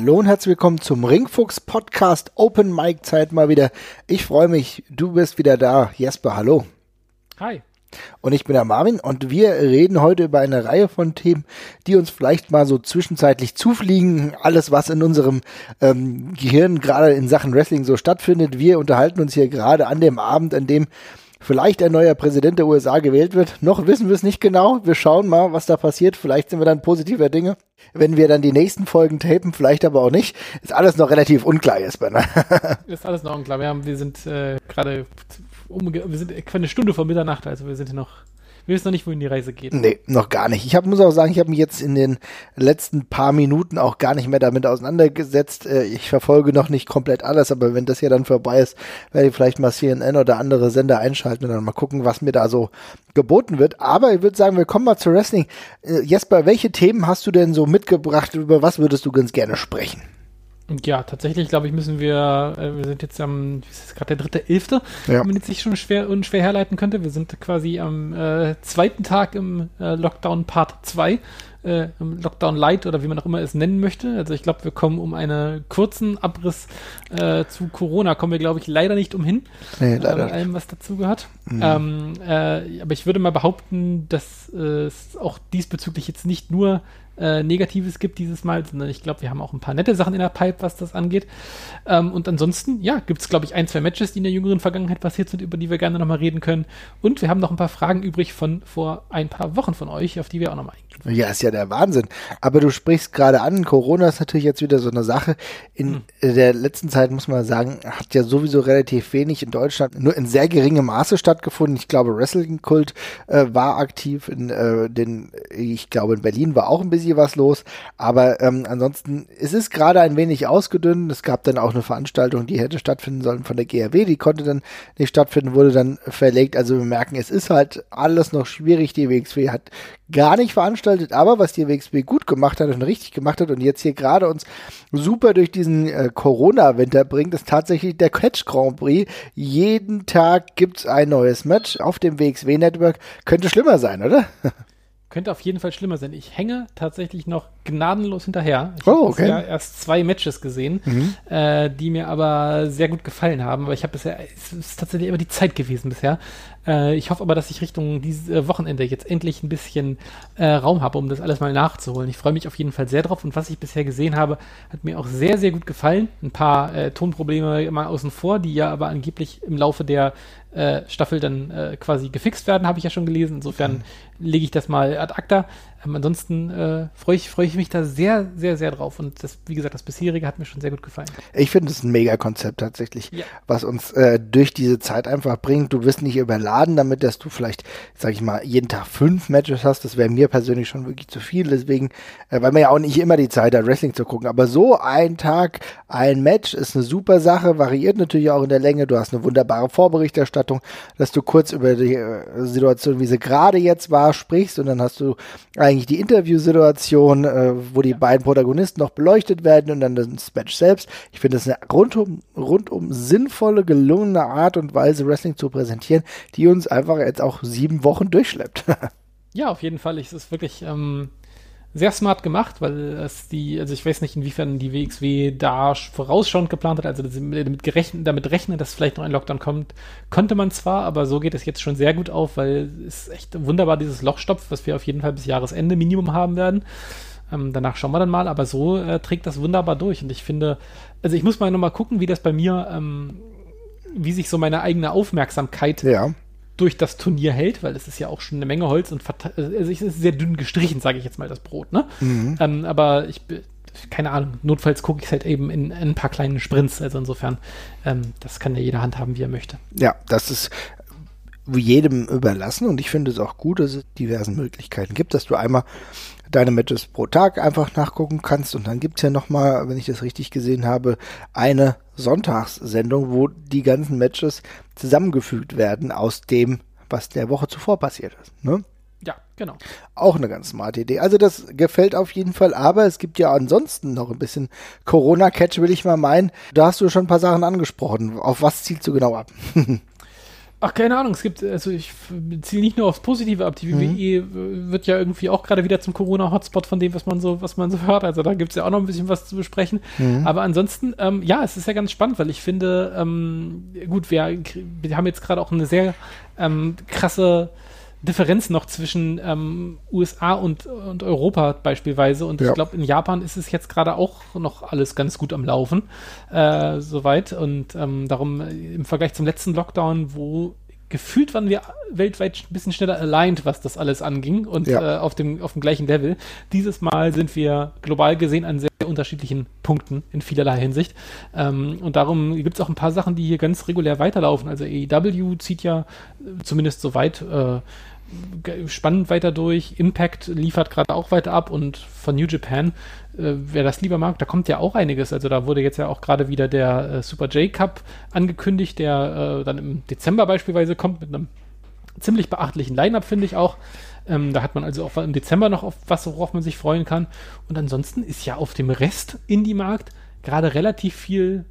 Hallo und herzlich willkommen zum Ringfuchs Podcast Open Mic Zeit mal wieder. Ich freue mich, du bist wieder da. Jesper, hallo. Hi. Und ich bin der Marvin und wir reden heute über eine Reihe von Themen, die uns vielleicht mal so zwischenzeitlich zufliegen. Alles, was in unserem ähm, Gehirn gerade in Sachen Wrestling so stattfindet. Wir unterhalten uns hier gerade an dem Abend, an dem vielleicht ein neuer Präsident der USA gewählt wird. Noch wissen wir es nicht genau. Wir schauen mal, was da passiert. Vielleicht sind wir dann positiver Dinge. Wenn wir dann die nächsten Folgen tapen, vielleicht aber auch nicht. Ist alles noch relativ unklar, Jesper. Ne? Ist alles noch unklar. Wir, haben, wir sind äh, gerade um, wir sind eine Stunde vor Mitternacht, also wir sind noch wir wissen noch nicht, wohin die Reise geht. Nee, noch gar nicht. Ich hab, muss auch sagen, ich habe mich jetzt in den letzten paar Minuten auch gar nicht mehr damit auseinandergesetzt. Äh, ich verfolge noch nicht komplett alles, aber wenn das hier dann vorbei ist, werde ich vielleicht mal CNN oder andere Sender einschalten und dann mal gucken, was mir da so geboten wird. Aber ich würde sagen, wir kommen mal zu Wrestling. Äh, Jesper, welche Themen hast du denn so mitgebracht? Über was würdest du ganz gerne sprechen? Ja, tatsächlich, glaube ich, müssen wir, äh, wir sind jetzt am, wie ist es gerade der dritte Elfte, ja. wenn man jetzt sich schon schwer unschwer herleiten könnte. Wir sind quasi am äh, zweiten Tag im äh, Lockdown Part 2, äh, im Lockdown Light oder wie man auch immer es nennen möchte. Also ich glaube, wir kommen um einen kurzen Abriss äh, zu Corona, kommen wir, glaube ich, leider nicht umhin. Nee, leider. Äh, allem, was dazu gehört. Mhm. Ähm, äh, aber ich würde mal behaupten, dass es auch diesbezüglich jetzt nicht nur äh, Negatives gibt dieses Mal, sondern ich glaube, wir haben auch ein paar nette Sachen in der Pipe, was das angeht. Ähm, und ansonsten, ja, gibt es, glaube ich, ein, zwei Matches, die in der jüngeren Vergangenheit passiert sind, über die wir gerne nochmal reden können. Und wir haben noch ein paar Fragen übrig von vor ein paar Wochen von euch, auf die wir auch nochmal eingehen. Ja, ist ja der Wahnsinn. Aber du sprichst gerade an, Corona ist natürlich jetzt wieder so eine Sache. In hm. der letzten Zeit muss man sagen, hat ja sowieso relativ wenig in Deutschland, nur in sehr geringem Maße stattgefunden. Ich glaube, Wrestling-Kult äh, war aktiv in äh, den, ich glaube, in Berlin war auch ein bisschen was los. Aber ähm, ansonsten, es ist gerade ein wenig ausgedünnt. Es gab dann auch eine Veranstaltung, die hätte stattfinden sollen von der GRW, die konnte dann nicht stattfinden, wurde dann verlegt. Also wir merken, es ist halt alles noch schwierig. Die WXW hat gar nicht veranstaltet, aber was die WXW gut gemacht hat und richtig gemacht hat und jetzt hier gerade uns super durch diesen äh, Corona-Winter bringt, ist tatsächlich der Catch Grand Prix. Jeden Tag gibt's ein neues Match auf dem WXW-Network. Könnte schlimmer sein, oder? Könnte auf jeden Fall schlimmer sein. Ich hänge tatsächlich noch gnadenlos hinterher. Ich oh, okay. habe ja erst zwei Matches gesehen, mhm. äh, die mir aber sehr gut gefallen haben. Aber ich habe bisher, es ist tatsächlich immer die Zeit gewesen bisher. Äh, ich hoffe aber, dass ich Richtung dieses äh, Wochenende jetzt endlich ein bisschen äh, Raum habe, um das alles mal nachzuholen. Ich freue mich auf jeden Fall sehr drauf und was ich bisher gesehen habe, hat mir auch sehr, sehr gut gefallen. Ein paar äh, Tonprobleme mal außen vor, die ja aber angeblich im Laufe der äh, Staffel dann äh, quasi gefixt werden, habe ich ja schon gelesen. Insofern mhm. lege ich das mal ad acta. Ähm, ansonsten äh, freue ich, freu ich mich da sehr, sehr, sehr drauf. Und das, wie gesagt, das bisherige hat mir schon sehr gut gefallen. Ich finde es ein Mega-Konzept tatsächlich, ja. was uns äh, durch diese Zeit einfach bringt. Du wirst nicht überladen damit, dass du vielleicht, sag ich mal, jeden Tag fünf Matches hast. Das wäre mir persönlich schon wirklich zu viel. Deswegen, äh, weil man ja auch nicht immer die Zeit hat, Wrestling zu gucken. Aber so ein Tag, ein Match ist eine super Sache, variiert natürlich auch in der Länge. Du hast eine wunderbare Vorberichterstattung, dass du kurz über die äh, Situation, wie sie gerade jetzt war, sprichst und dann hast du eigentlich die Interviewsituation, äh, wo die beiden Protagonisten noch beleuchtet werden und dann das Match selbst. Ich finde das eine rundum, rundum sinnvolle, gelungene Art und Weise, Wrestling zu präsentieren, die uns einfach jetzt auch sieben Wochen durchschleppt. ja, auf jeden Fall. Es ist wirklich, ähm, sehr smart gemacht, weil es die, also ich weiß nicht, inwiefern die WXW da vorausschauend geplant hat, also damit, gerechnet, damit rechnen, dass vielleicht noch ein Lockdown kommt, konnte man zwar, aber so geht es jetzt schon sehr gut auf, weil es echt wunderbar dieses Loch stopft, was wir auf jeden Fall bis Jahresende Minimum haben werden. Ähm, danach schauen wir dann mal, aber so äh, trägt das wunderbar durch. Und ich finde, also ich muss mal nochmal gucken, wie das bei mir, ähm, wie sich so meine eigene Aufmerksamkeit ja durch das Turnier hält, weil es ist ja auch schon eine Menge Holz und also es ist sehr dünn gestrichen, sage ich jetzt mal, das Brot. Ne? Mhm. Ähm, aber ich, keine Ahnung, notfalls gucke ich es halt eben in, in, ein paar kleinen Sprints. Also insofern, ähm, das kann ja jeder handhaben, wie er möchte. Ja, das ist jedem überlassen und ich finde es auch gut, dass es diversen Möglichkeiten gibt, dass du einmal deine Matches pro Tag einfach nachgucken kannst. Und dann gibt's ja nochmal, wenn ich das richtig gesehen habe, eine Sonntagssendung, wo die ganzen Matches zusammengefügt werden aus dem, was der Woche zuvor passiert ist. Ne? Ja, Genau. Auch eine ganz smarte Idee. Also das gefällt auf jeden Fall, aber es gibt ja ansonsten noch ein bisschen Corona-Catch, will ich mal meinen. Da hast du schon ein paar Sachen angesprochen. Auf was zielst du genau ab? Ach, keine Ahnung. Es gibt, also ich ziele nicht nur aufs Positive ab. Die WWE mhm. wird ja irgendwie auch gerade wieder zum Corona-Hotspot von dem, was man so, was man so hört. Also da gibt es ja auch noch ein bisschen was zu besprechen. Mhm. Aber ansonsten, ähm, ja, es ist ja ganz spannend, weil ich finde, ähm, gut, wir, wir haben jetzt gerade auch eine sehr ähm, krasse Differenz noch zwischen ähm, USA und, und Europa beispielsweise. Und ja. ich glaube, in Japan ist es jetzt gerade auch noch alles ganz gut am Laufen, äh, soweit. Und ähm, darum äh, im Vergleich zum letzten Lockdown, wo gefühlt waren wir weltweit ein bisschen schneller aligned, was das alles anging und ja. äh, auf, dem, auf dem gleichen Level. Dieses Mal sind wir global gesehen an sehr unterschiedlichen Punkten in vielerlei Hinsicht. Ähm, und darum gibt es auch ein paar Sachen, die hier ganz regulär weiterlaufen. Also AEW zieht ja äh, zumindest soweit äh, spannend weiter durch. Impact liefert gerade auch weiter ab und von New Japan, äh, wer das lieber mag, da kommt ja auch einiges. Also da wurde jetzt ja auch gerade wieder der äh, Super J Cup angekündigt, der äh, dann im Dezember beispielsweise kommt mit einem ziemlich beachtlichen Line-Up, finde ich auch. Ähm, da hat man also auch im Dezember noch auf was, worauf man sich freuen kann. Und ansonsten ist ja auf dem Rest Indie-Markt gerade relativ viel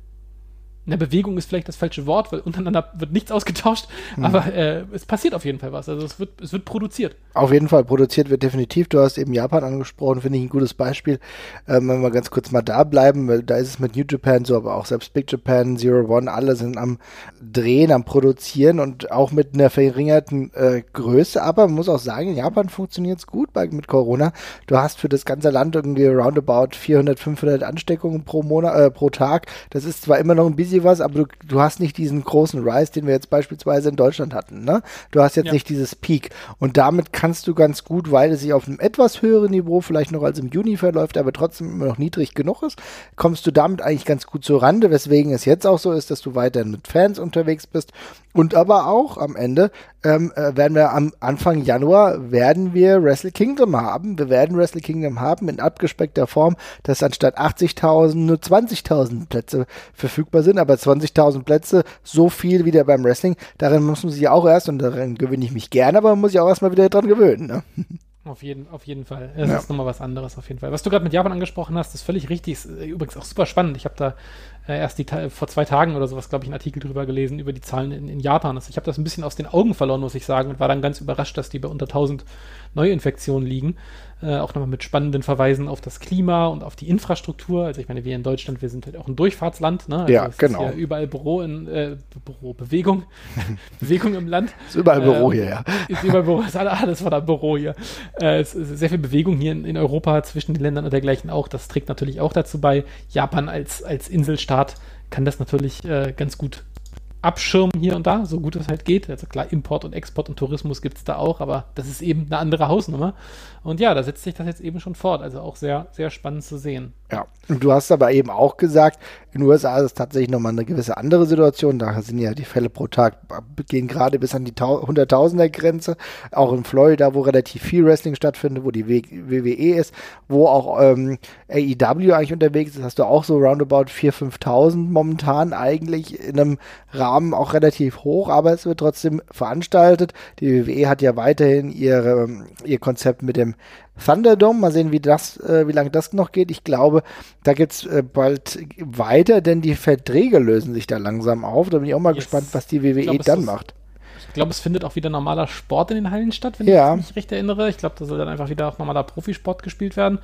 na, Bewegung ist vielleicht das falsche Wort, weil untereinander wird nichts ausgetauscht, mhm. aber äh, es passiert auf jeden Fall was. Also es wird, es wird produziert. Auf jeden Fall, produziert wird definitiv. Du hast eben Japan angesprochen, finde ich ein gutes Beispiel. Ähm, wenn wir ganz kurz mal da bleiben, weil da ist es mit New Japan so, aber auch selbst Big Japan, Zero One, alle sind am Drehen, am Produzieren und auch mit einer verringerten äh, Größe. Aber man muss auch sagen, in Japan funktioniert es gut bei, mit Corona. Du hast für das ganze Land irgendwie roundabout 400, 500 Ansteckungen pro Monat, äh, pro Tag. Das ist zwar immer noch ein bisschen was, aber du, du hast nicht diesen großen Rise, den wir jetzt beispielsweise in Deutschland hatten. Ne? Du hast jetzt ja. nicht dieses Peak. Und damit kannst du ganz gut, weil es sich auf einem etwas höheren Niveau vielleicht noch als im Juni verläuft, aber trotzdem immer noch niedrig genug ist, kommst du damit eigentlich ganz gut zur Rande, weswegen es jetzt auch so ist, dass du weiterhin mit Fans unterwegs bist und aber auch am Ende ähm, äh, werden wir am Anfang Januar werden wir Wrestle Kingdom haben. Wir werden Wrestle Kingdom haben in abgespeckter Form, dass anstatt 80.000 nur 20.000 Plätze verfügbar sind, aber 20.000 Plätze, so viel wieder beim Wrestling, daran muss man sich auch erst, und daran gewöhne ich mich gerne, aber man muss sich auch erstmal wieder dran gewöhnen. Ne? Auf jeden, auf jeden Fall. Es ja. ist nochmal was anderes, auf jeden Fall. Was du gerade mit Japan angesprochen hast, ist völlig richtig. Ist übrigens auch super spannend. Ich habe da äh, erst die, vor zwei Tagen oder sowas, glaube ich, einen Artikel drüber gelesen, über die Zahlen in, in Japan. Also ich habe das ein bisschen aus den Augen verloren, muss ich sagen, und war dann ganz überrascht, dass die bei unter 1000 Neuinfektionen liegen. Äh, auch nochmal mit spannenden Verweisen auf das Klima und auf die Infrastruktur. Also ich meine, wir in Deutschland, wir sind halt auch ein Durchfahrtsland. Ne? Also ja, genau. Ist ja überall Büro in äh, Büro, Bewegung, Bewegung im Land. Ist überall Büro äh, hier, ja. Ist überall Büro, ist alles war da Büro hier. Äh, es ist sehr viel Bewegung hier in, in, Europa zwischen den Ländern und dergleichen auch. Das trägt natürlich auch dazu bei. Japan als, als Inselstaat kann das natürlich äh, ganz gut abschirmen hier und da, so gut es halt geht. Also klar, Import und Export und Tourismus gibt es da auch, aber das ist eben eine andere Hausnummer. Und ja, da setzt sich das jetzt eben schon fort. Also auch sehr, sehr spannend zu sehen. Ja, und du hast aber eben auch gesagt, in den USA ist es tatsächlich nochmal eine gewisse andere Situation. Da sind ja die Fälle pro Tag, gehen gerade bis an die Hunderttausender Grenze. Auch in Florida, wo relativ viel Wrestling stattfindet, wo die WWE ist, wo auch ähm, AEW eigentlich unterwegs ist, hast du auch so roundabout 4.000, 5.000 momentan eigentlich in einem Rahmen auch relativ hoch, aber es wird trotzdem veranstaltet. Die WWE hat ja weiterhin ihre, ihr Konzept mit dem dem Thunderdome. Mal sehen, wie das, äh, wie lange das noch geht. Ich glaube, da geht's äh, bald weiter, denn die Verträge lösen sich da langsam auf. Da bin ich auch mal yes. gespannt, was die WWE glaub, dann macht. Ich glaube, es findet auch wieder normaler Sport in den Hallen statt, wenn ja. ich mich recht erinnere. Ich glaube, da soll dann einfach wieder auch normaler Profisport gespielt werden.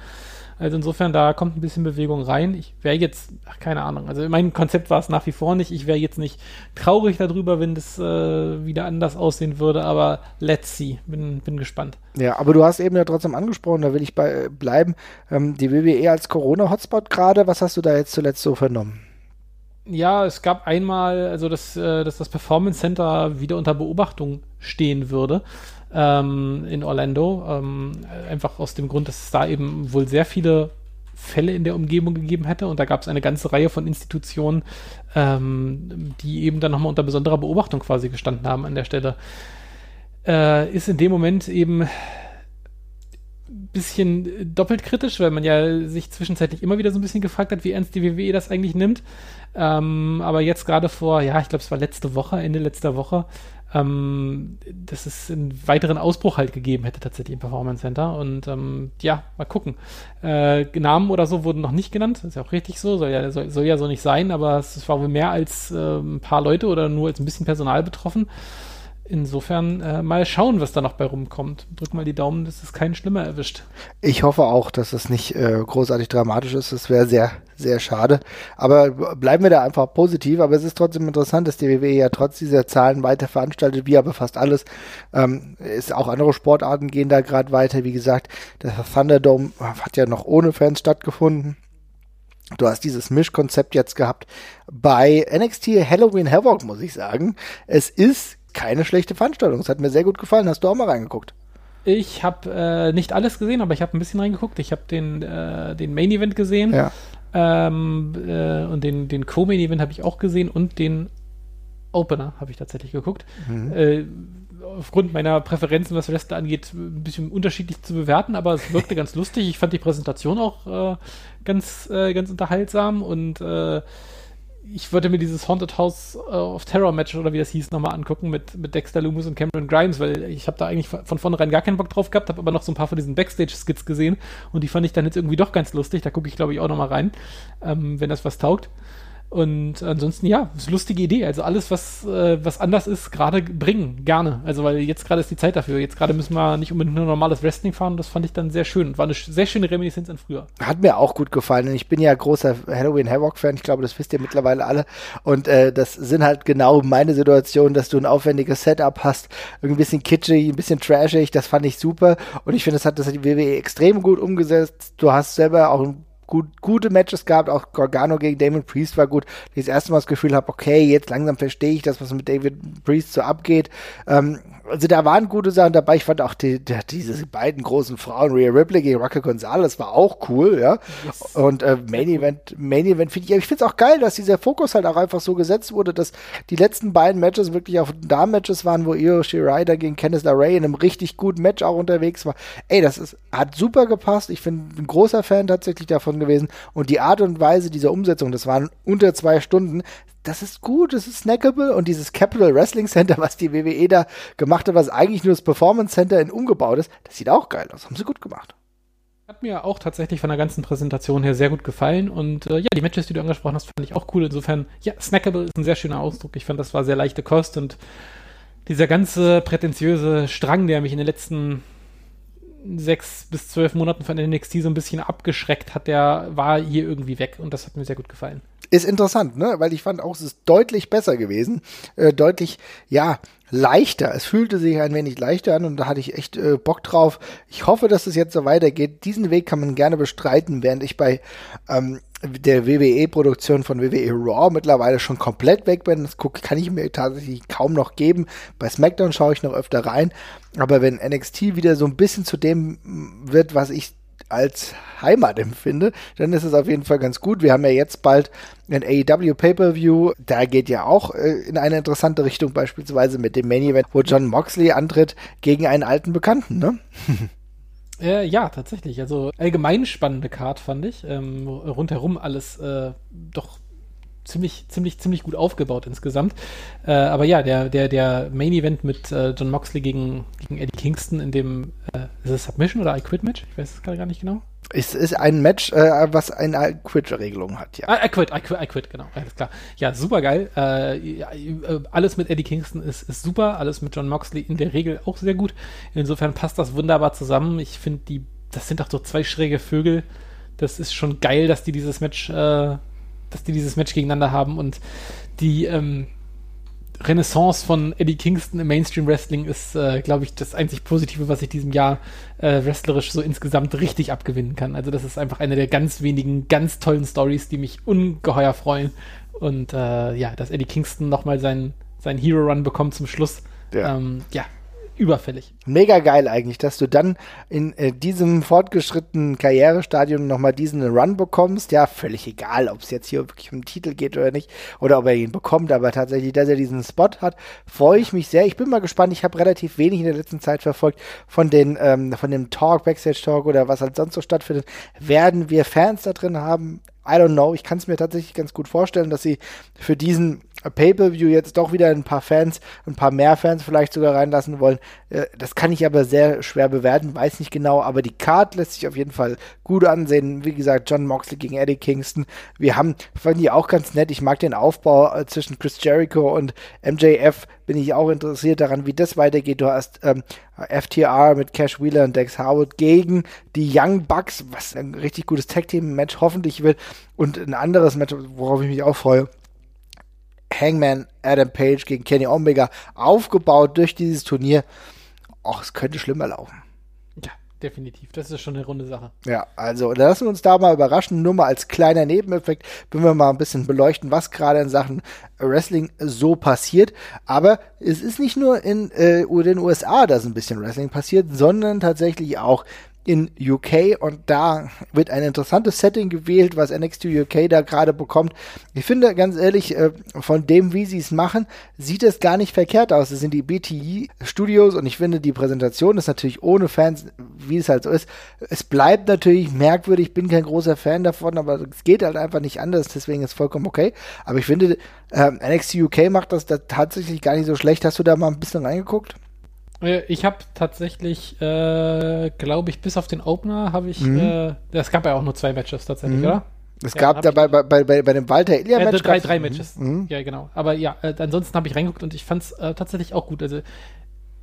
Also insofern, da kommt ein bisschen Bewegung rein. Ich wäre jetzt, ach, keine Ahnung, also mein Konzept war es nach wie vor nicht. Ich wäre jetzt nicht traurig darüber, wenn das äh, wieder anders aussehen würde, aber let's see. Bin, bin gespannt. Ja, aber du hast eben ja trotzdem angesprochen, da will ich bei äh, bleiben. Ähm, die WWE als Corona-Hotspot gerade, was hast du da jetzt zuletzt so vernommen? Ja, es gab einmal, also dass, äh, dass das Performance Center wieder unter Beobachtung stehen würde ähm, in Orlando. Ähm, einfach aus dem Grund, dass es da eben wohl sehr viele Fälle in der Umgebung gegeben hätte und da gab es eine ganze Reihe von Institutionen, ähm, die eben dann nochmal unter besonderer Beobachtung quasi gestanden haben an der Stelle. Äh, ist in dem Moment eben bisschen doppelt kritisch, weil man ja sich zwischenzeitlich immer wieder so ein bisschen gefragt hat, wie ernst die WWE das eigentlich nimmt. Ähm, aber jetzt gerade vor, ja, ich glaube, es war letzte Woche, Ende letzter Woche, ähm, dass es einen weiteren Ausbruch halt gegeben hätte tatsächlich im Performance Center. Und ähm, ja, mal gucken. Äh, Namen oder so wurden noch nicht genannt. ist ja auch richtig so, soll ja, soll, soll ja so nicht sein, aber es, war wohl mehr als äh, ein paar Leute oder nur als ein bisschen Personal betroffen. Insofern äh, mal schauen, was da noch bei rumkommt. Drück mal die Daumen, dass es keinen schlimmer erwischt. Ich hoffe auch, dass es nicht äh, großartig dramatisch ist. Das wäre sehr, sehr schade. Aber bleiben wir da einfach positiv. Aber es ist trotzdem interessant, dass die WWE ja trotz dieser Zahlen weiter veranstaltet, wie aber fast alles. Ähm, ist auch andere Sportarten gehen da gerade weiter. Wie gesagt, der Thunderdome hat ja noch ohne Fans stattgefunden. Du hast dieses Mischkonzept jetzt gehabt bei NXT Halloween Havoc, muss ich sagen. Es ist keine schlechte Veranstaltung. Es hat mir sehr gut gefallen. Hast du auch mal reingeguckt? Ich habe äh, nicht alles gesehen, aber ich habe ein bisschen reingeguckt. Ich habe den, äh, den Main Event gesehen. Ja. Ähm, äh, und den, den Co-Main Event habe ich auch gesehen und den Opener habe ich tatsächlich geguckt. Mhm. Äh, aufgrund meiner Präferenzen, was Wrestler angeht, ein bisschen unterschiedlich zu bewerten, aber es wirkte ganz lustig. Ich fand die Präsentation auch äh, ganz, äh, ganz unterhaltsam und ich wollte mir dieses Haunted House äh, of Terror Match oder wie das hieß nochmal angucken mit, mit Dexter Loomis und Cameron Grimes, weil ich habe da eigentlich von vornherein gar keinen Bock drauf gehabt, habe aber noch so ein paar von diesen Backstage-Skits gesehen und die fand ich dann jetzt irgendwie doch ganz lustig. Da gucke ich glaube ich auch nochmal rein, ähm, wenn das was taugt. Und ansonsten, ja, ist eine lustige Idee. Also alles, was, äh, was anders ist, gerade bringen, gerne. Also, weil jetzt gerade ist die Zeit dafür. Jetzt gerade müssen wir nicht unbedingt nur normales Wrestling fahren. Das fand ich dann sehr schön. War eine sehr schöne Reminiszenz an früher. Hat mir auch gut gefallen. Ich bin ja großer Halloween Havoc-Fan. Ich glaube, das wisst ihr mittlerweile alle. Und äh, das sind halt genau meine Situationen, dass du ein aufwendiges Setup hast. Ein bisschen kitschig, ein bisschen trashig. Das fand ich super. Und ich finde, das hat das hat die WWE extrem gut umgesetzt. Du hast selber auch ein gut, gute Matches gehabt, auch Gargano gegen Damon Priest war gut. Ich das erste Mal das Gefühl habe, okay, jetzt langsam verstehe ich das, was mit David Priest so abgegeht. Ähm, also da waren gute Sachen dabei. Ich fand auch die, die, diese beiden großen Frauen, Rhea Ripley gegen Raquel Gonzalez, war auch cool, ja. Yes. Und äh, Main Event, Main Event finde ich, ich finde es auch geil, dass dieser Fokus halt auch einfach so gesetzt wurde, dass die letzten beiden Matches wirklich auf Damen-Matches waren, wo Io Shirai gegen Candice LeRae in einem richtig guten Match auch unterwegs war. Ey, das ist, hat super gepasst. Ich bin ein großer Fan tatsächlich davon gewesen. Und die Art und Weise dieser Umsetzung, das waren unter zwei Stunden, das ist gut, das ist snackable und dieses Capital Wrestling Center, was die WWE da gemacht hat, was eigentlich nur das Performance Center in umgebaut ist, das sieht auch geil aus. Haben sie gut gemacht. Hat mir auch tatsächlich von der ganzen Präsentation her sehr gut gefallen und äh, ja, die Matches, die du angesprochen hast, fand ich auch cool. Insofern, ja, snackable ist ein sehr schöner Ausdruck. Ich fand, das war sehr leichte Kost und dieser ganze prätentiöse Strang, der mich in den letzten sechs bis zwölf Monaten von NXT so ein bisschen abgeschreckt hat, der war hier irgendwie weg und das hat mir sehr gut gefallen. Ist interessant, ne? Weil ich fand auch, es ist deutlich besser gewesen. Äh, deutlich, ja, leichter. Es fühlte sich ein wenig leichter an und da hatte ich echt äh, Bock drauf. Ich hoffe, dass es jetzt so weitergeht. Diesen Weg kann man gerne bestreiten, während ich bei ähm, der WWE-Produktion von WWE Raw mittlerweile schon komplett weg bin. Das guck, kann ich mir tatsächlich kaum noch geben. Bei SmackDown schaue ich noch öfter rein. Aber wenn NXT wieder so ein bisschen zu dem wird, was ich als Heimat empfinde, dann ist es auf jeden Fall ganz gut. Wir haben ja jetzt bald ein AEW Pay-Per-View. Da geht ja auch äh, in eine interessante Richtung, beispielsweise mit dem Main Event, wo John Moxley antritt gegen einen alten Bekannten, ne? Äh, ja, tatsächlich. Also allgemein spannende Card fand ich. Ähm, rundherum alles äh, doch ziemlich, ziemlich, ziemlich gut aufgebaut insgesamt. Äh, aber ja, der, der, der Main Event mit äh, John Moxley gegen, gegen Eddie Kingston in dem, äh, ist es Submission oder I Quit Match? Ich weiß es gerade gar nicht genau. Es ist ein Match, äh, was eine Quit-Regelung hat, ja. I, I, quit, I quit, I quit, genau, alles klar. Ja, super geil. Äh, ja, äh, alles mit Eddie Kingston ist, ist super, alles mit John Moxley in der Regel auch sehr gut. Insofern passt das wunderbar zusammen. Ich finde, die, das sind doch so zwei schräge Vögel. Das ist schon geil, dass die dieses Match äh, dass die dieses Match gegeneinander haben und die ähm, Renaissance von Eddie Kingston im Mainstream Wrestling ist, äh, glaube ich, das einzig Positive, was ich diesem Jahr äh, wrestlerisch so insgesamt richtig abgewinnen kann. Also das ist einfach eine der ganz wenigen, ganz tollen Stories, die mich ungeheuer freuen. Und äh, ja, dass Eddie Kingston nochmal seinen, seinen Hero Run bekommt zum Schluss. Ja. Ähm, ja, überfällig. Mega geil eigentlich, dass du dann in äh, diesem fortgeschrittenen Karrierestadium nochmal diesen Run bekommst. Ja, völlig egal, ob es jetzt hier wirklich um den Titel geht oder nicht, oder ob er ihn bekommt, aber tatsächlich, dass er diesen Spot hat, freue ich mich sehr. Ich bin mal gespannt, ich habe relativ wenig in der letzten Zeit verfolgt von den, ähm, von dem Talk, Backstage Talk oder was halt sonst so stattfindet. Werden wir Fans da drin haben? I don't know. Ich kann es mir tatsächlich ganz gut vorstellen, dass sie für diesen Pay-per-View jetzt doch wieder ein paar Fans, ein paar mehr Fans vielleicht sogar reinlassen wollen. Äh, das kann ich aber sehr schwer bewerten, weiß nicht genau, aber die Card lässt sich auf jeden Fall gut ansehen. Wie gesagt, John Moxley gegen Eddie Kingston. Wir haben, fand ich auch ganz nett, ich mag den Aufbau äh, zwischen Chris Jericho und MJF, bin ich auch interessiert daran, wie das weitergeht. Du hast ähm, FTR mit Cash Wheeler und Dex Howard gegen die Young Bucks, was ein richtig gutes Tag-Team-Match hoffentlich wird. Und ein anderes Match, worauf ich mich auch freue. Hangman Adam Page gegen Kenny Omega aufgebaut durch dieses Turnier. Och, es könnte schlimmer laufen. Ja, definitiv. Das ist schon eine runde Sache. Ja, also lassen wir uns da mal überraschen. Nur mal als kleiner Nebeneffekt, wenn wir mal ein bisschen beleuchten, was gerade in Sachen Wrestling so passiert. Aber es ist nicht nur in äh, den USA, dass ein bisschen Wrestling passiert, sondern tatsächlich auch in UK und da wird ein interessantes Setting gewählt, was NXT UK da gerade bekommt. Ich finde ganz ehrlich, äh, von dem, wie sie es machen, sieht es gar nicht verkehrt aus. Es sind die BTE Studios und ich finde, die Präsentation ist natürlich ohne Fans, wie es halt so ist. Es bleibt natürlich merkwürdig, ich bin kein großer Fan davon, aber es geht halt einfach nicht anders, deswegen ist es vollkommen okay. Aber ich finde, äh, NXT UK macht das da tatsächlich gar nicht so schlecht. Hast du da mal ein bisschen reingeguckt? Äh, ich habe tatsächlich, äh, glaube ich, bis auf den Opener habe ich, mhm. äh, es gab ja auch nur zwei Matches tatsächlich, mhm. oder? Es ja, gab dabei bei, bei, bei, bei dem Walter Ilya Match. Äh, drei, drei Matches. Mhm. Ja, genau. Aber ja, äh, ansonsten habe ich reingeguckt und ich fand es äh, tatsächlich auch gut. Also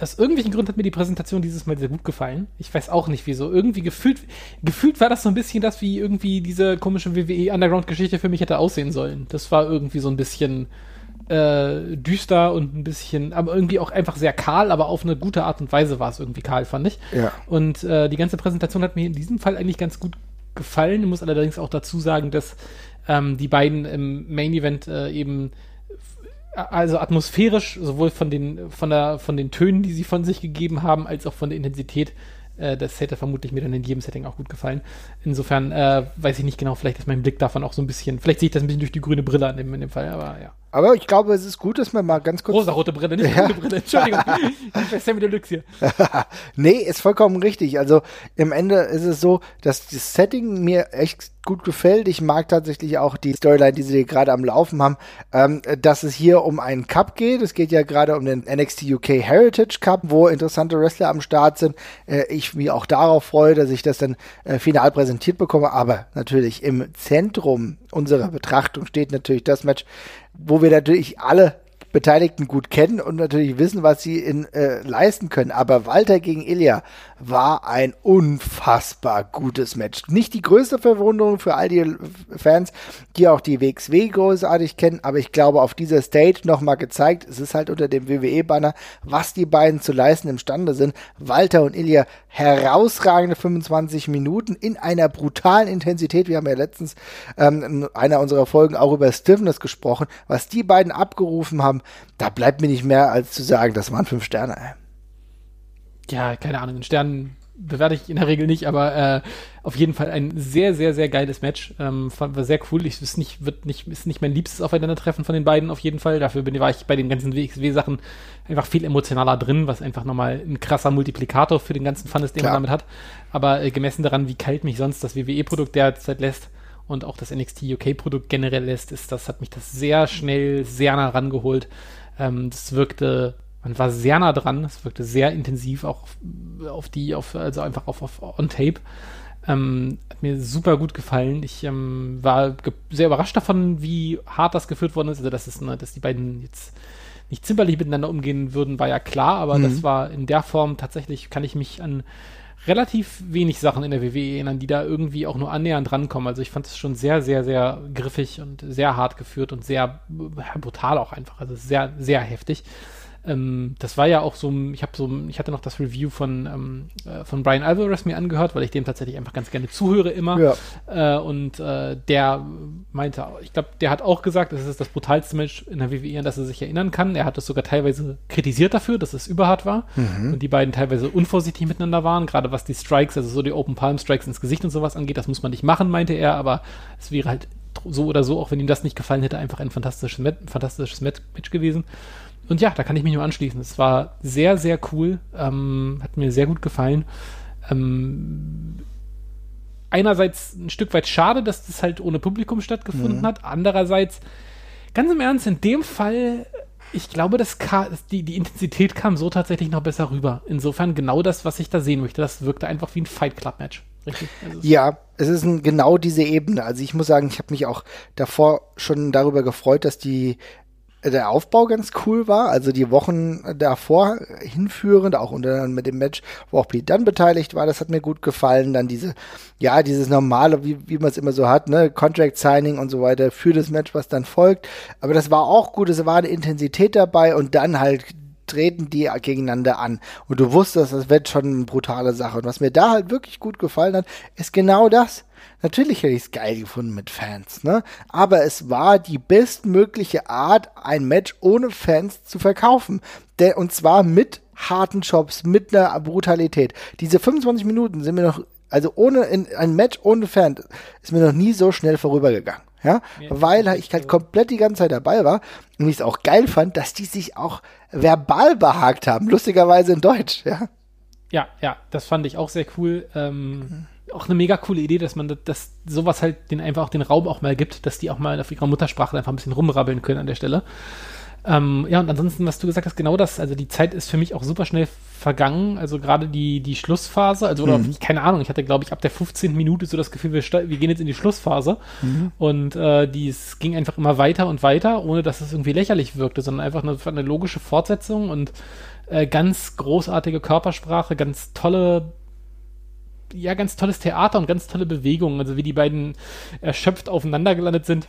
aus irgendwelchen Gründen hat mir die Präsentation dieses Mal sehr gut gefallen. Ich weiß auch nicht wieso. Irgendwie gefühlt, gefühlt war das so ein bisschen das, wie irgendwie diese komische WWE Underground-Geschichte für mich hätte aussehen sollen. Das war irgendwie so ein bisschen äh, düster und ein bisschen, aber irgendwie auch einfach sehr kahl, aber auf eine gute Art und Weise war es irgendwie kahl, fand ich. Ja. Und äh, die ganze Präsentation hat mir in diesem Fall eigentlich ganz gut gefallen. Ich muss allerdings auch dazu sagen, dass ähm, die beiden im Main Event äh, eben also atmosphärisch sowohl von den von der von den Tönen, die sie von sich gegeben haben, als auch von der Intensität äh, das hätte vermutlich mir dann in jedem Setting auch gut gefallen. Insofern äh, weiß ich nicht genau, vielleicht ist mein Blick davon auch so ein bisschen, vielleicht sehe ich das ein bisschen durch die grüne Brille an dem, in dem Fall, aber ja. Aber ich glaube, es ist gut, dass man mal ganz kurz. Rosa-rote Brille, nicht ja. grüne Brille. Entschuldigung. ich bin Sammy Deluxe hier. nee, ist vollkommen richtig. Also im Ende ist es so, dass das Setting mir echt gut gefällt. Ich mag tatsächlich auch die Storyline, die sie gerade am Laufen haben, ähm, dass es hier um einen Cup geht. Es geht ja gerade um den NXT UK Heritage Cup, wo interessante Wrestler am Start sind. Äh, ich mich auch darauf freue, dass ich das dann äh, final präsentiert bekomme. Aber natürlich im Zentrum unserer Betrachtung steht natürlich das Match wo wir natürlich alle Beteiligten gut kennen und natürlich wissen, was sie in, äh, leisten können. Aber Walter gegen Ilya war ein unfassbar gutes Match. Nicht die größte Verwunderung für all die Fans, die auch die WXW großartig kennen, aber ich glaube, auf dieser Stage nochmal gezeigt, es ist halt unter dem WWE-Banner, was die beiden zu leisten imstande sind. Walter und Ilya herausragende 25 Minuten in einer brutalen Intensität. Wir haben ja letztens ähm, in einer unserer Folgen auch über Stiffness gesprochen. Was die beiden abgerufen haben, da bleibt mir nicht mehr als zu sagen, das waren fünf Sterne. Ja, keine Ahnung, in Sternen bewerte ich in der Regel nicht, aber äh, auf jeden Fall ein sehr, sehr, sehr geiles Match. Ähm, war sehr cool. Ich ist nicht, wird nicht, ist nicht mein liebstes Aufeinandertreffen von den beiden auf jeden Fall. Dafür bin, war ich bei den ganzen WXW-Sachen einfach viel emotionaler drin, was einfach nochmal ein krasser Multiplikator für den ganzen Fun ist, den man damit hat. Aber äh, gemessen daran, wie kalt mich sonst das WWE-Produkt derzeit lässt, und auch das NXT UK-Produkt generell lässt, ist das, hat mich das sehr schnell, sehr nah rangeholt. Ähm, das wirkte, man war sehr nah dran, es wirkte sehr intensiv, auch auf, auf die, auf, also einfach auf, auf On-Tape. Ähm, hat mir super gut gefallen. Ich ähm, war sehr überrascht davon, wie hart das geführt worden ist. Also, dass, es, ne, dass die beiden jetzt nicht zimperlich miteinander umgehen würden, war ja klar, aber mhm. das war in der Form tatsächlich, kann ich mich an relativ wenig Sachen in der WWE erinnern, die da irgendwie auch nur annähernd rankommen. Also ich fand es schon sehr, sehr, sehr griffig und sehr hart geführt und sehr brutal auch einfach. Also sehr, sehr heftig. Ähm, das war ja auch so, ich habe so, ich hatte noch das Review von, ähm, äh, von Brian Alvarez mir angehört, weil ich dem tatsächlich einfach ganz gerne zuhöre immer. Ja. Äh, und äh, der meinte, ich glaube, der hat auch gesagt, es ist das brutalste Match in der WWE, an das er sich erinnern kann. Er hat es sogar teilweise kritisiert dafür, dass es überhart war mhm. und die beiden teilweise unvorsichtig miteinander waren, gerade was die Strikes, also so die Open Palm Strikes ins Gesicht und sowas angeht. Das muss man nicht machen, meinte er, aber es wäre halt so oder so, auch wenn ihm das nicht gefallen hätte, einfach ein fantastisches, Met fantastisches Match gewesen. Und ja, da kann ich mich nur anschließen. Es war sehr, sehr cool. Ähm, hat mir sehr gut gefallen. Ähm, einerseits ein Stück weit schade, dass das halt ohne Publikum stattgefunden mhm. hat. Andererseits, ganz im Ernst, in dem Fall, ich glaube, das die, die Intensität kam so tatsächlich noch besser rüber. Insofern genau das, was ich da sehen möchte. Das wirkte einfach wie ein Fight Club Match. Richtig? Also ja, es ist ein, genau diese Ebene. Also ich muss sagen, ich habe mich auch davor schon darüber gefreut, dass die der Aufbau ganz cool war, also die Wochen davor hinführend, auch unter mit dem Match, wo auch Pete dann beteiligt war, das hat mir gut gefallen. Dann diese, ja, dieses normale, wie, wie man es immer so hat, ne, Contract Signing und so weiter für das Match, was dann folgt. Aber das war auch gut, es war eine Intensität dabei und dann halt treten die gegeneinander an. Und du wusstest, das wird schon eine brutale Sache. Und was mir da halt wirklich gut gefallen hat, ist genau das. Natürlich hätte ich es geil gefunden mit Fans, ne? Aber es war die bestmögliche Art, ein Match ohne Fans zu verkaufen. Der, und zwar mit harten Jobs, mit einer Brutalität. Diese 25 Minuten sind mir noch, also ohne, in, ein Match ohne Fans ist mir noch nie so schnell vorübergegangen. Ja, weil ich halt komplett die ganze Zeit dabei war und ich es auch geil fand, dass die sich auch verbal behagt haben, lustigerweise in Deutsch, ja. Ja, ja, das fand ich auch sehr cool. Ähm, mhm auch eine mega coole Idee, dass man das, dass sowas halt den einfach auch den Raum auch mal gibt, dass die auch mal auf ihrer Muttersprache einfach ein bisschen rumrabbeln können an der Stelle. Ähm, ja, und ansonsten, was du gesagt hast, genau das, also die Zeit ist für mich auch super schnell vergangen, also gerade die, die Schlussphase, also oder mhm. keine Ahnung, ich hatte, glaube ich, ab der 15. Minute so das Gefühl, wir, wir gehen jetzt in die Schlussphase mhm. und äh, dies ging einfach immer weiter und weiter, ohne dass es irgendwie lächerlich wirkte, sondern einfach eine, eine logische Fortsetzung und äh, ganz großartige Körpersprache, ganz tolle ja, ganz tolles Theater und ganz tolle Bewegungen. Also wie die beiden erschöpft aufeinander gelandet sind,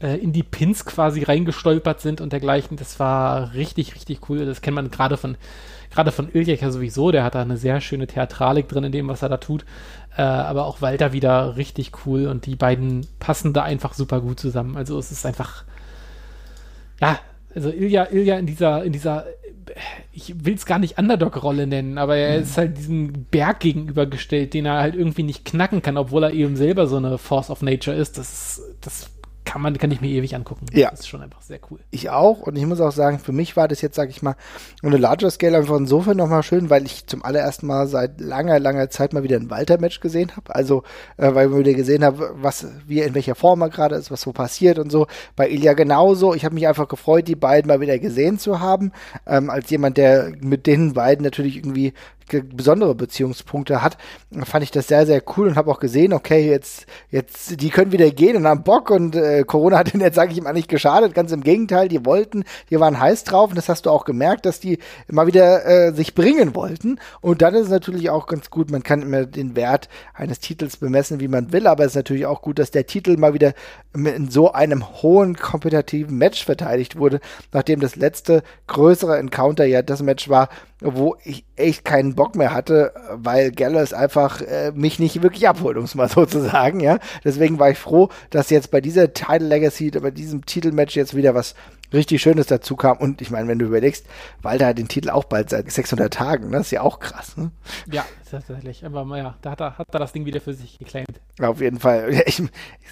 äh, in die Pins quasi reingestolpert sind und dergleichen. Das war richtig, richtig cool. Das kennt man gerade von, gerade von Iljek ja sowieso. Der hat da eine sehr schöne Theatralik drin in dem, was er da tut. Äh, aber auch Walter wieder richtig cool und die beiden passen da einfach super gut zusammen. Also es ist einfach, ja, also Ilja, Ilja in dieser, in dieser ich will es gar nicht Underdog-Rolle nennen, aber er mhm. ist halt diesem Berg gegenübergestellt, den er halt irgendwie nicht knacken kann, obwohl er eben selber so eine Force of Nature ist. Das, das kann man, kann ich mir ewig angucken. Ja. Das ist schon einfach sehr cool. Ich auch. Und ich muss auch sagen, für mich war das jetzt, sag ich mal, eine Larger Scale einfach insofern nochmal schön, weil ich zum allerersten Mal seit langer, langer Zeit mal wieder ein Walter-Match gesehen habe. Also, äh, weil ich wieder gesehen habe, was, wie, in welcher Form er gerade ist, was so passiert und so. Bei Ilya genauso. Ich habe mich einfach gefreut, die beiden mal wieder gesehen zu haben. Ähm, als jemand, der mit den beiden natürlich irgendwie besondere Beziehungspunkte hat, fand ich das sehr, sehr cool und habe auch gesehen, okay, jetzt, jetzt, die können wieder gehen und haben Bock und äh, Corona hat ihnen jetzt, sage ich mal, nicht geschadet, ganz im Gegenteil, die wollten, die waren heiß drauf und das hast du auch gemerkt, dass die mal wieder äh, sich bringen wollten. Und dann ist es natürlich auch ganz gut, man kann immer den Wert eines Titels bemessen, wie man will, aber es ist natürlich auch gut, dass der Titel mal wieder in so einem hohen kompetitiven Match verteidigt wurde, nachdem das letzte größere Encounter ja das Match war, wo ich echt keinen Bock mehr hatte, weil Gallows einfach äh, mich nicht wirklich abholt, um es mal so zu sagen, ja. Deswegen war ich froh, dass jetzt bei dieser Title Legacy, bei diesem Titelmatch jetzt wieder was richtig Schönes dazu kam. Und ich meine, wenn du überlegst, Walter hat den Titel auch bald seit 600 Tagen, ne? das ist ja auch krass. Ne? Ja, tatsächlich. Aber ja, da hat er, hat er das Ding wieder für sich geclaimed. Auf jeden Fall. Ich,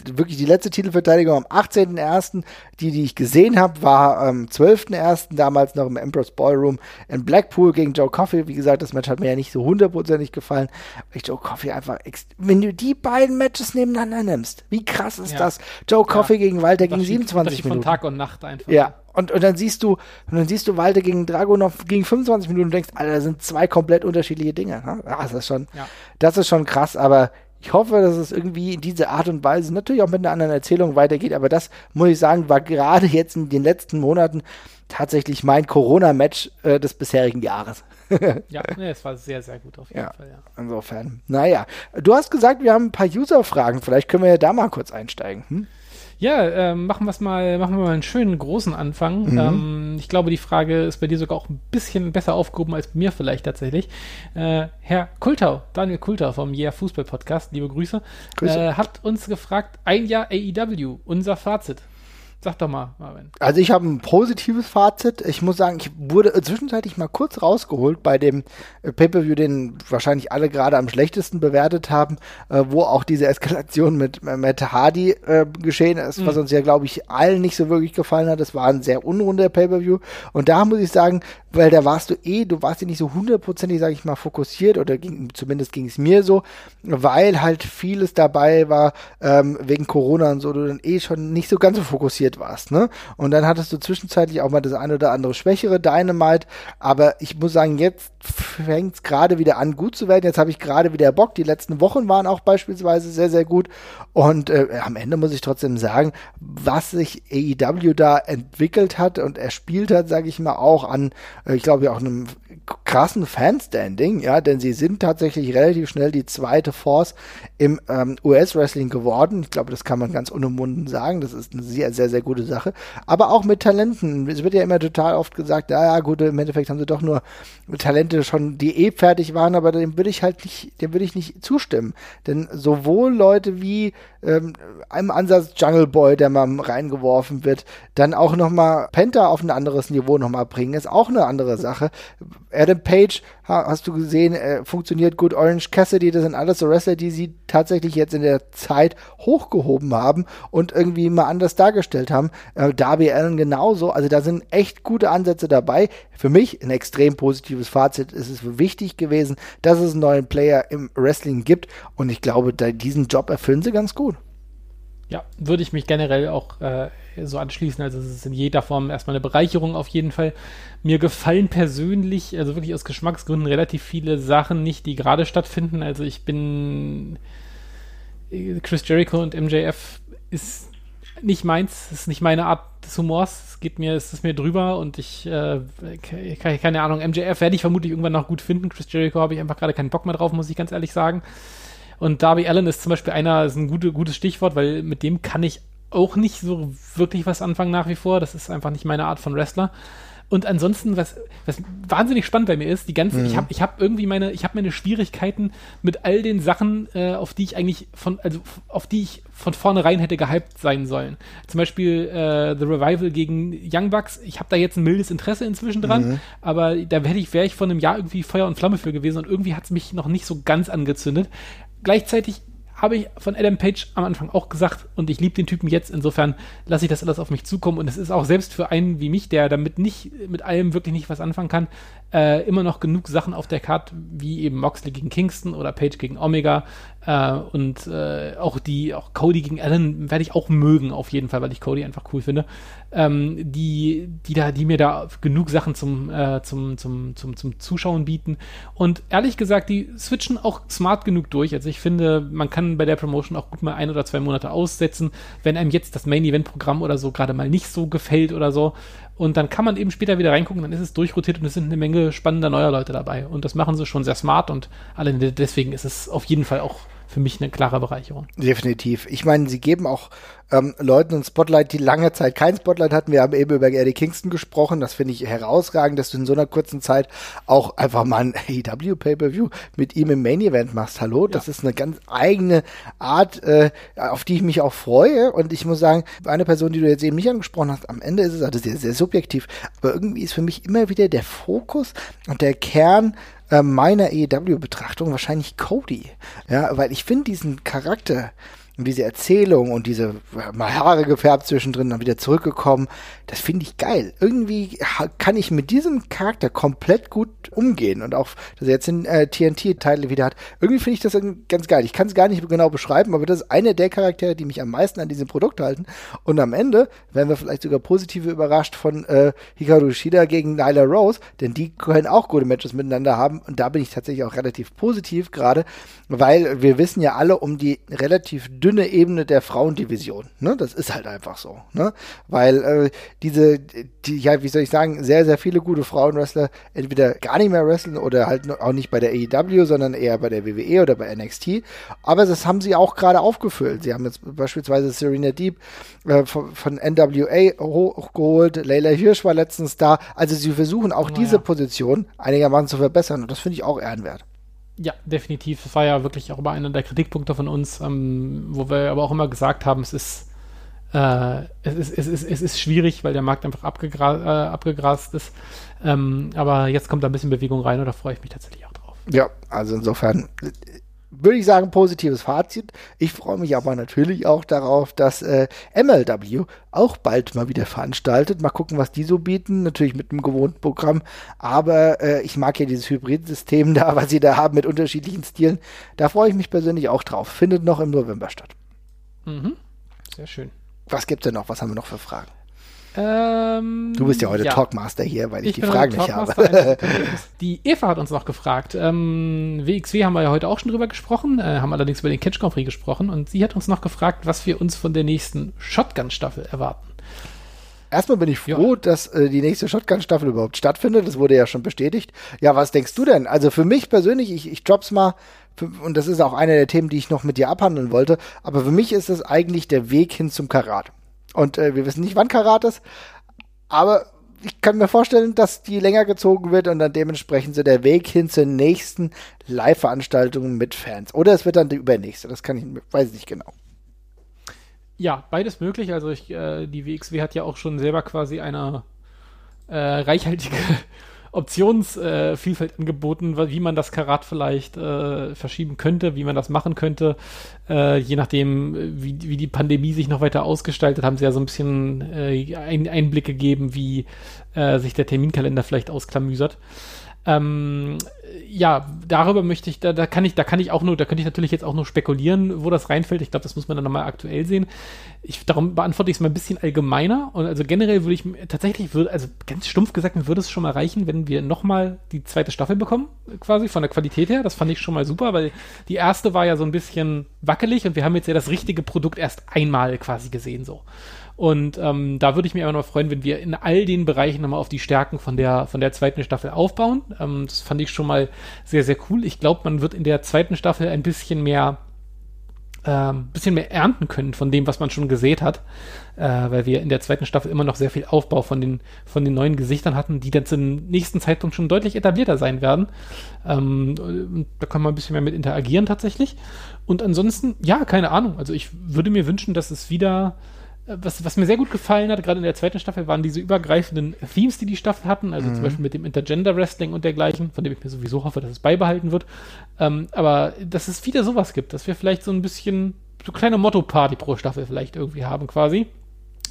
wirklich die letzte Titelverteidigung am 18.01., die, die ich gesehen habe, war am 12.01., damals noch im Emperor's Ballroom in Blackpool gegen Joe Coffey. Wie gesagt, das Match hat mir ja nicht so hundertprozentig gefallen. Weil ich Joe Coffey einfach, wenn du die beiden Matches nebeneinander nimmst, wie krass ist ja. das? Joe Coffey ja. gegen Walter gegen 27 Minuten. von Tag und Nacht einfach. Ja, und, und dann siehst du, und dann siehst du Walter gegen Dragunov gegen 25 Minuten und denkst, Alter, das sind zwei komplett unterschiedliche Dinge. Ne? Ja, das ist schon, ja. das ist schon krass, aber ich hoffe, dass es irgendwie in diese Art und Weise natürlich auch mit einer anderen Erzählung weitergeht, aber das muss ich sagen, war gerade jetzt in den letzten Monaten tatsächlich mein Corona-Match äh, des bisherigen Jahres. ja, nee, es war sehr, sehr gut auf jeden ja, Fall, ja. Insofern. Naja, du hast gesagt, wir haben ein paar User-Fragen. Vielleicht können wir ja da mal kurz einsteigen. Hm? Ja, äh, machen wir es mal, machen wir mal einen schönen großen Anfang. Mhm. Ähm, ich glaube, die Frage ist bei dir sogar auch ein bisschen besser aufgehoben als bei mir vielleicht tatsächlich. Äh, Herr Kultau, Daniel Kultau vom Yeah Fußball Podcast, liebe Grüße, Grüße. Äh, hat uns gefragt, ein Jahr AEW, unser Fazit. Sag doch mal, Marvin. Also ich habe ein positives Fazit. Ich muss sagen, ich wurde zwischenzeitlich mal kurz rausgeholt bei dem äh, Pay-Per-View, den wahrscheinlich alle gerade am schlechtesten bewertet haben, äh, wo auch diese Eskalation mit äh, Matt Hardy äh, geschehen ist, mhm. was uns ja, glaube ich, allen nicht so wirklich gefallen hat. Es war ein sehr unrunder Pay-Per-View. Und da muss ich sagen, weil da warst du eh, du warst ja nicht so hundertprozentig, sage ich mal, fokussiert oder ging, zumindest ging es mir so, weil halt vieles dabei war ähm, wegen Corona und so, du dann eh schon nicht so ganz so fokussiert motiviert warst, ne? Und dann hattest du zwischenzeitlich auch mal das eine oder andere schwächere Dynamite, aber ich muss sagen, jetzt fängt es gerade wieder an, gut zu werden. Jetzt habe ich gerade wieder Bock. Die letzten Wochen waren auch beispielsweise sehr, sehr gut. Und äh, am Ende muss ich trotzdem sagen, was sich AEW da entwickelt hat und erspielt hat, sage ich mal, auch an, äh, ich glaube, auch einem krassen Fanstanding, ja, denn sie sind tatsächlich relativ schnell die zweite Force im ähm, US-Wrestling geworden. Ich glaube, das kann man ganz unumwunden sagen. Das ist eine sehr, sehr, sehr gute Sache. Aber auch mit Talenten. Es wird ja immer total oft gesagt, ja, ja, gut, im Endeffekt haben sie doch nur Talente schon, die eh fertig waren, aber dem würde ich halt nicht, dem würde ich nicht zustimmen. Denn sowohl Leute wie ähm, einem Ansatz Jungle Boy, der mal reingeworfen wird, dann auch nochmal Penta auf ein anderes Niveau nochmal bringen, ist auch eine andere Sache. Adam Page, hast du gesehen, äh, funktioniert gut. Orange Cassidy, das sind alles so Wrestler, die sie tatsächlich jetzt in der Zeit hochgehoben haben und irgendwie mal anders dargestellt haben. Äh, Darby Allen genauso. Also da sind echt gute Ansätze dabei. Für mich ein extrem positives Fazit. Es ist wichtig gewesen, dass es einen neuen Player im Wrestling gibt und ich glaube, diesen Job erfüllen sie ganz gut. Ja, würde ich mich generell auch äh, so anschließen. Also es ist in jeder Form erstmal eine Bereicherung auf jeden Fall. Mir gefallen persönlich, also wirklich aus Geschmacksgründen, relativ viele Sachen nicht, die gerade stattfinden. Also ich bin Chris Jericho und MJF ist nicht meins, ist nicht meine Art des Humors. Es geht mir, es ist mir drüber und ich, äh, keine Ahnung, MJF werde ich vermutlich irgendwann noch gut finden. Chris Jericho habe ich einfach gerade keinen Bock mehr drauf, muss ich ganz ehrlich sagen. Und Darby Allen ist zum Beispiel einer, ist ein gute, gutes Stichwort, weil mit dem kann ich auch nicht so wirklich was anfangen nach wie vor. Das ist einfach nicht meine Art von Wrestler. Und ansonsten, was, was wahnsinnig spannend bei mir ist, die ganze, mhm. ich habe ich hab irgendwie meine, ich habe meine Schwierigkeiten mit all den Sachen, äh, auf die ich eigentlich von, also auf die ich von vornherein hätte gehypt sein sollen. Zum Beispiel äh, The Revival gegen Young Bucks. Ich habe da jetzt ein mildes Interesse inzwischen dran, mhm. aber da wäre ich, wäre ich vor einem Jahr irgendwie Feuer und Flamme für gewesen und irgendwie hat es mich noch nicht so ganz angezündet. Gleichzeitig habe ich von Adam Page am Anfang auch gesagt und ich liebe den Typen jetzt. Insofern lasse ich das alles auf mich zukommen und es ist auch selbst für einen wie mich, der damit nicht mit allem wirklich nicht was anfangen kann, äh, immer noch genug Sachen auf der Karte, wie eben Moxley gegen Kingston oder Page gegen Omega äh, und äh, auch die, auch Cody gegen Allen werde ich auch mögen auf jeden Fall, weil ich Cody einfach cool finde. Ähm, die, die da, die mir da genug Sachen zum, äh, zum, zum, zum, zum Zuschauen bieten und ehrlich gesagt, die switchen auch smart genug durch. Also ich finde, man kann bei der Promotion auch gut mal ein oder zwei Monate aussetzen, wenn einem jetzt das Main-Event-Programm oder so gerade mal nicht so gefällt oder so. Und dann kann man eben später wieder reingucken, dann ist es durchrotiert und es sind eine Menge spannender neuer Leute dabei. Und das machen sie schon sehr smart und alle, deswegen ist es auf jeden Fall auch für mich eine klare Bereicherung. Definitiv. Ich meine, sie geben auch ähm, Leuten ein Spotlight, die lange Zeit kein Spotlight hatten. Wir haben eben über Eddie Kingston gesprochen. Das finde ich herausragend, dass du in so einer kurzen Zeit auch einfach mal ein AEW Pay-Per-View mit ihm im Main Event machst. Hallo, ja. das ist eine ganz eigene Art, äh, auf die ich mich auch freue. Und ich muss sagen, eine Person, die du jetzt eben nicht angesprochen hast, am Ende ist es also sehr, sehr subjektiv. Aber irgendwie ist für mich immer wieder der Fokus und der Kern äh, meiner AEW-Betrachtung wahrscheinlich Cody. Ja, weil ich finde diesen Charakter und diese Erzählung und diese mal Haare gefärbt zwischendrin, dann wieder zurückgekommen, das finde ich geil. Irgendwie kann ich mit diesem Charakter komplett gut umgehen und auch, dass er jetzt den äh, TNT-Teil wieder hat. Irgendwie finde ich das ganz geil. Ich kann es gar nicht genau beschreiben, aber das ist einer der Charaktere, die mich am meisten an diesem Produkt halten. Und am Ende werden wir vielleicht sogar positive überrascht von äh, Hikaru Shida gegen Nyla Rose, denn die können auch gute Matches miteinander haben. Und da bin ich tatsächlich auch relativ positiv gerade, weil wir wissen ja alle um die relativ dünne Ebene der Frauendivision. Ne? Das ist halt einfach so. Ne? Weil äh, diese, die, ja, wie soll ich sagen, sehr, sehr viele gute Frauenwrestler entweder gar nicht mehr wresteln oder halt auch nicht bei der AEW, sondern eher bei der WWE oder bei NXT. Aber das haben sie auch gerade aufgefüllt. Sie haben jetzt beispielsweise Serena Deep äh, von, von, NWA hochgeholt, Leila Hirsch war letztens da. Also sie versuchen auch oh, diese ja. Position einigermaßen zu verbessern und das finde ich auch ehrenwert. Ja, definitiv. Das war ja wirklich auch immer einer der Kritikpunkte von uns, ähm, wo wir aber auch immer gesagt haben, es ist, äh, es, ist, es, ist, es ist schwierig, weil der Markt einfach abgegra äh, abgegrast ist. Ähm, aber jetzt kommt da ein bisschen Bewegung rein und da freue ich mich tatsächlich auch drauf. Ja, also insofern würde ich sagen, positives Fazit. Ich freue mich aber natürlich auch darauf, dass äh, MLW auch bald mal wieder veranstaltet. Mal gucken, was die so bieten. Natürlich mit einem gewohnten Programm. Aber äh, ich mag ja dieses Hybrid-System da, was sie da haben mit unterschiedlichen Stilen. Da freue ich mich persönlich auch drauf. Findet noch im November statt. Mhm. Sehr schön. Was gibt es denn noch? Was haben wir noch für Fragen? Ähm, du bist ja heute ja. Talkmaster hier, weil ich, ich die Fragen nicht habe. die Eva hat uns noch gefragt. Ähm, WXW haben wir ja heute auch schon drüber gesprochen, äh, haben allerdings über den Catch Grand Prix gesprochen und sie hat uns noch gefragt, was wir uns von der nächsten Shotgun-Staffel erwarten. Erstmal bin ich froh, ja. dass äh, die nächste Shotgun-Staffel überhaupt stattfindet. Das wurde ja schon bestätigt. Ja, was denkst du denn? Also für mich persönlich, ich, ich drop's mal, und das ist auch eine der Themen, die ich noch mit dir abhandeln wollte, aber für mich ist es eigentlich der Weg hin zum Karat. Und äh, wir wissen nicht, wann Karat ist. Aber ich kann mir vorstellen, dass die länger gezogen wird und dann dementsprechend so der Weg hin zur nächsten Live-Veranstaltung mit Fans. Oder es wird dann die übernächste. Das kann ich, weiß ich nicht genau. Ja, beides möglich. Also ich, äh, die WXW hat ja auch schon selber quasi eine äh, reichhaltige Optionsvielfalt äh, angeboten, wie man das Karat vielleicht äh, verschieben könnte, wie man das machen könnte. Äh, je nachdem, wie, wie die Pandemie sich noch weiter ausgestaltet, haben sie ja so ein bisschen äh, ein, Einblick gegeben, wie äh, sich der Terminkalender vielleicht ausklamüsert. Ähm, ja, darüber möchte ich, da, da kann ich, da kann ich auch nur, da könnte ich natürlich jetzt auch nur spekulieren, wo das reinfällt. Ich glaube, das muss man dann nochmal aktuell sehen. Ich, darum beantworte ich es mal ein bisschen allgemeiner. Und also generell würde ich tatsächlich, würde, also ganz stumpf gesagt, mir würde es schon mal reichen, wenn wir nochmal die zweite Staffel bekommen, quasi von der Qualität her. Das fand ich schon mal super, weil die erste war ja so ein bisschen wackelig und wir haben jetzt ja das richtige Produkt erst einmal quasi gesehen, so. Und ähm, da würde ich mich aber noch freuen, wenn wir in all den Bereichen nochmal auf die Stärken von der, von der zweiten Staffel aufbauen. Ähm, das fand ich schon mal sehr, sehr cool. Ich glaube, man wird in der zweiten Staffel ein bisschen mehr ähm, bisschen mehr ernten können von dem, was man schon gesät hat, äh, weil wir in der zweiten Staffel immer noch sehr viel Aufbau von den, von den neuen Gesichtern hatten, die dann zum nächsten Zeitpunkt schon deutlich etablierter sein werden. Ähm, da kann man ein bisschen mehr mit interagieren tatsächlich. Und ansonsten, ja, keine Ahnung. Also ich würde mir wünschen, dass es wieder was, was mir sehr gut gefallen hat, gerade in der zweiten Staffel, waren diese übergreifenden Themes, die die Staffel hatten, also mhm. zum Beispiel mit dem Intergender Wrestling und dergleichen, von dem ich mir sowieso hoffe, dass es beibehalten wird. Ähm, aber dass es wieder sowas gibt, dass wir vielleicht so ein bisschen so kleine Motto-Party pro Staffel vielleicht irgendwie haben quasi.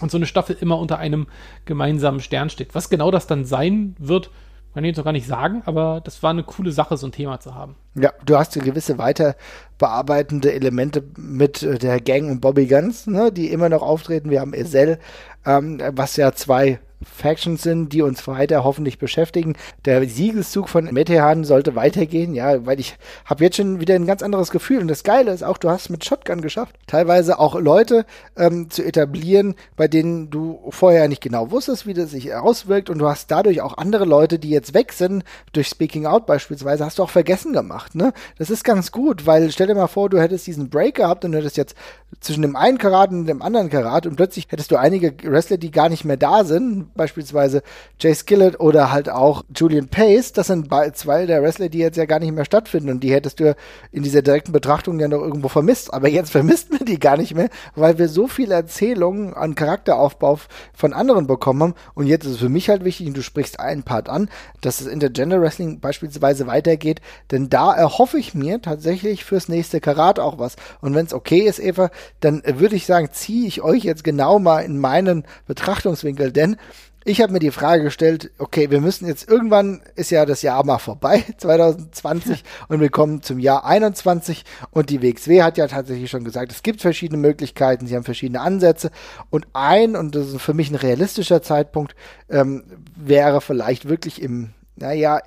Und so eine Staffel immer unter einem gemeinsamen Stern steht. Was genau das dann sein wird, kann ich jetzt noch gar nicht sagen, aber das war eine coole Sache, so ein Thema zu haben. Ja, du hast gewisse weiter bearbeitende Elemente mit äh, der Gang und Bobby Guns, ne, die immer noch auftreten. Wir haben Esel, ähm, was ja zwei Factions sind, die uns weiter hoffentlich beschäftigen. Der Siegeszug von Metehan sollte weitergehen, ja, weil ich habe jetzt schon wieder ein ganz anderes Gefühl. Und das Geile ist auch, du hast mit Shotgun geschafft, teilweise auch Leute ähm, zu etablieren, bei denen du vorher nicht genau wusstest, wie das sich auswirkt. Und du hast dadurch auch andere Leute, die jetzt weg sind, durch Speaking Out beispielsweise, hast du auch vergessen gemacht. Ne? Das ist ganz gut, weil stell dir mal vor, du hättest diesen Break gehabt und du hättest jetzt zwischen dem einen Karat und dem anderen Karat und plötzlich hättest du einige Wrestler, die gar nicht mehr da sind, beispielsweise Jay Skillett oder halt auch Julian Pace, das sind zwei der Wrestler, die jetzt ja gar nicht mehr stattfinden und die hättest du in dieser direkten Betrachtung ja noch irgendwo vermisst. Aber jetzt vermisst man die gar nicht mehr, weil wir so viele Erzählungen an Charakteraufbau von anderen bekommen haben. Und jetzt ist es für mich halt wichtig, und du sprichst einen Part an, dass das Intergender Wrestling beispielsweise weitergeht, denn da erhoffe ich mir tatsächlich fürs nächste Karat auch was. Und wenn es okay ist, Eva, dann würde ich sagen, ziehe ich euch jetzt genau mal in meinen Betrachtungswinkel, denn ich habe mir die Frage gestellt, okay, wir müssen jetzt irgendwann ist ja das Jahr mal vorbei, 2020, und wir kommen zum Jahr 21 und die WXW hat ja tatsächlich schon gesagt, es gibt verschiedene Möglichkeiten, sie haben verschiedene Ansätze und ein, und das ist für mich ein realistischer Zeitpunkt, ähm, wäre vielleicht wirklich im naja,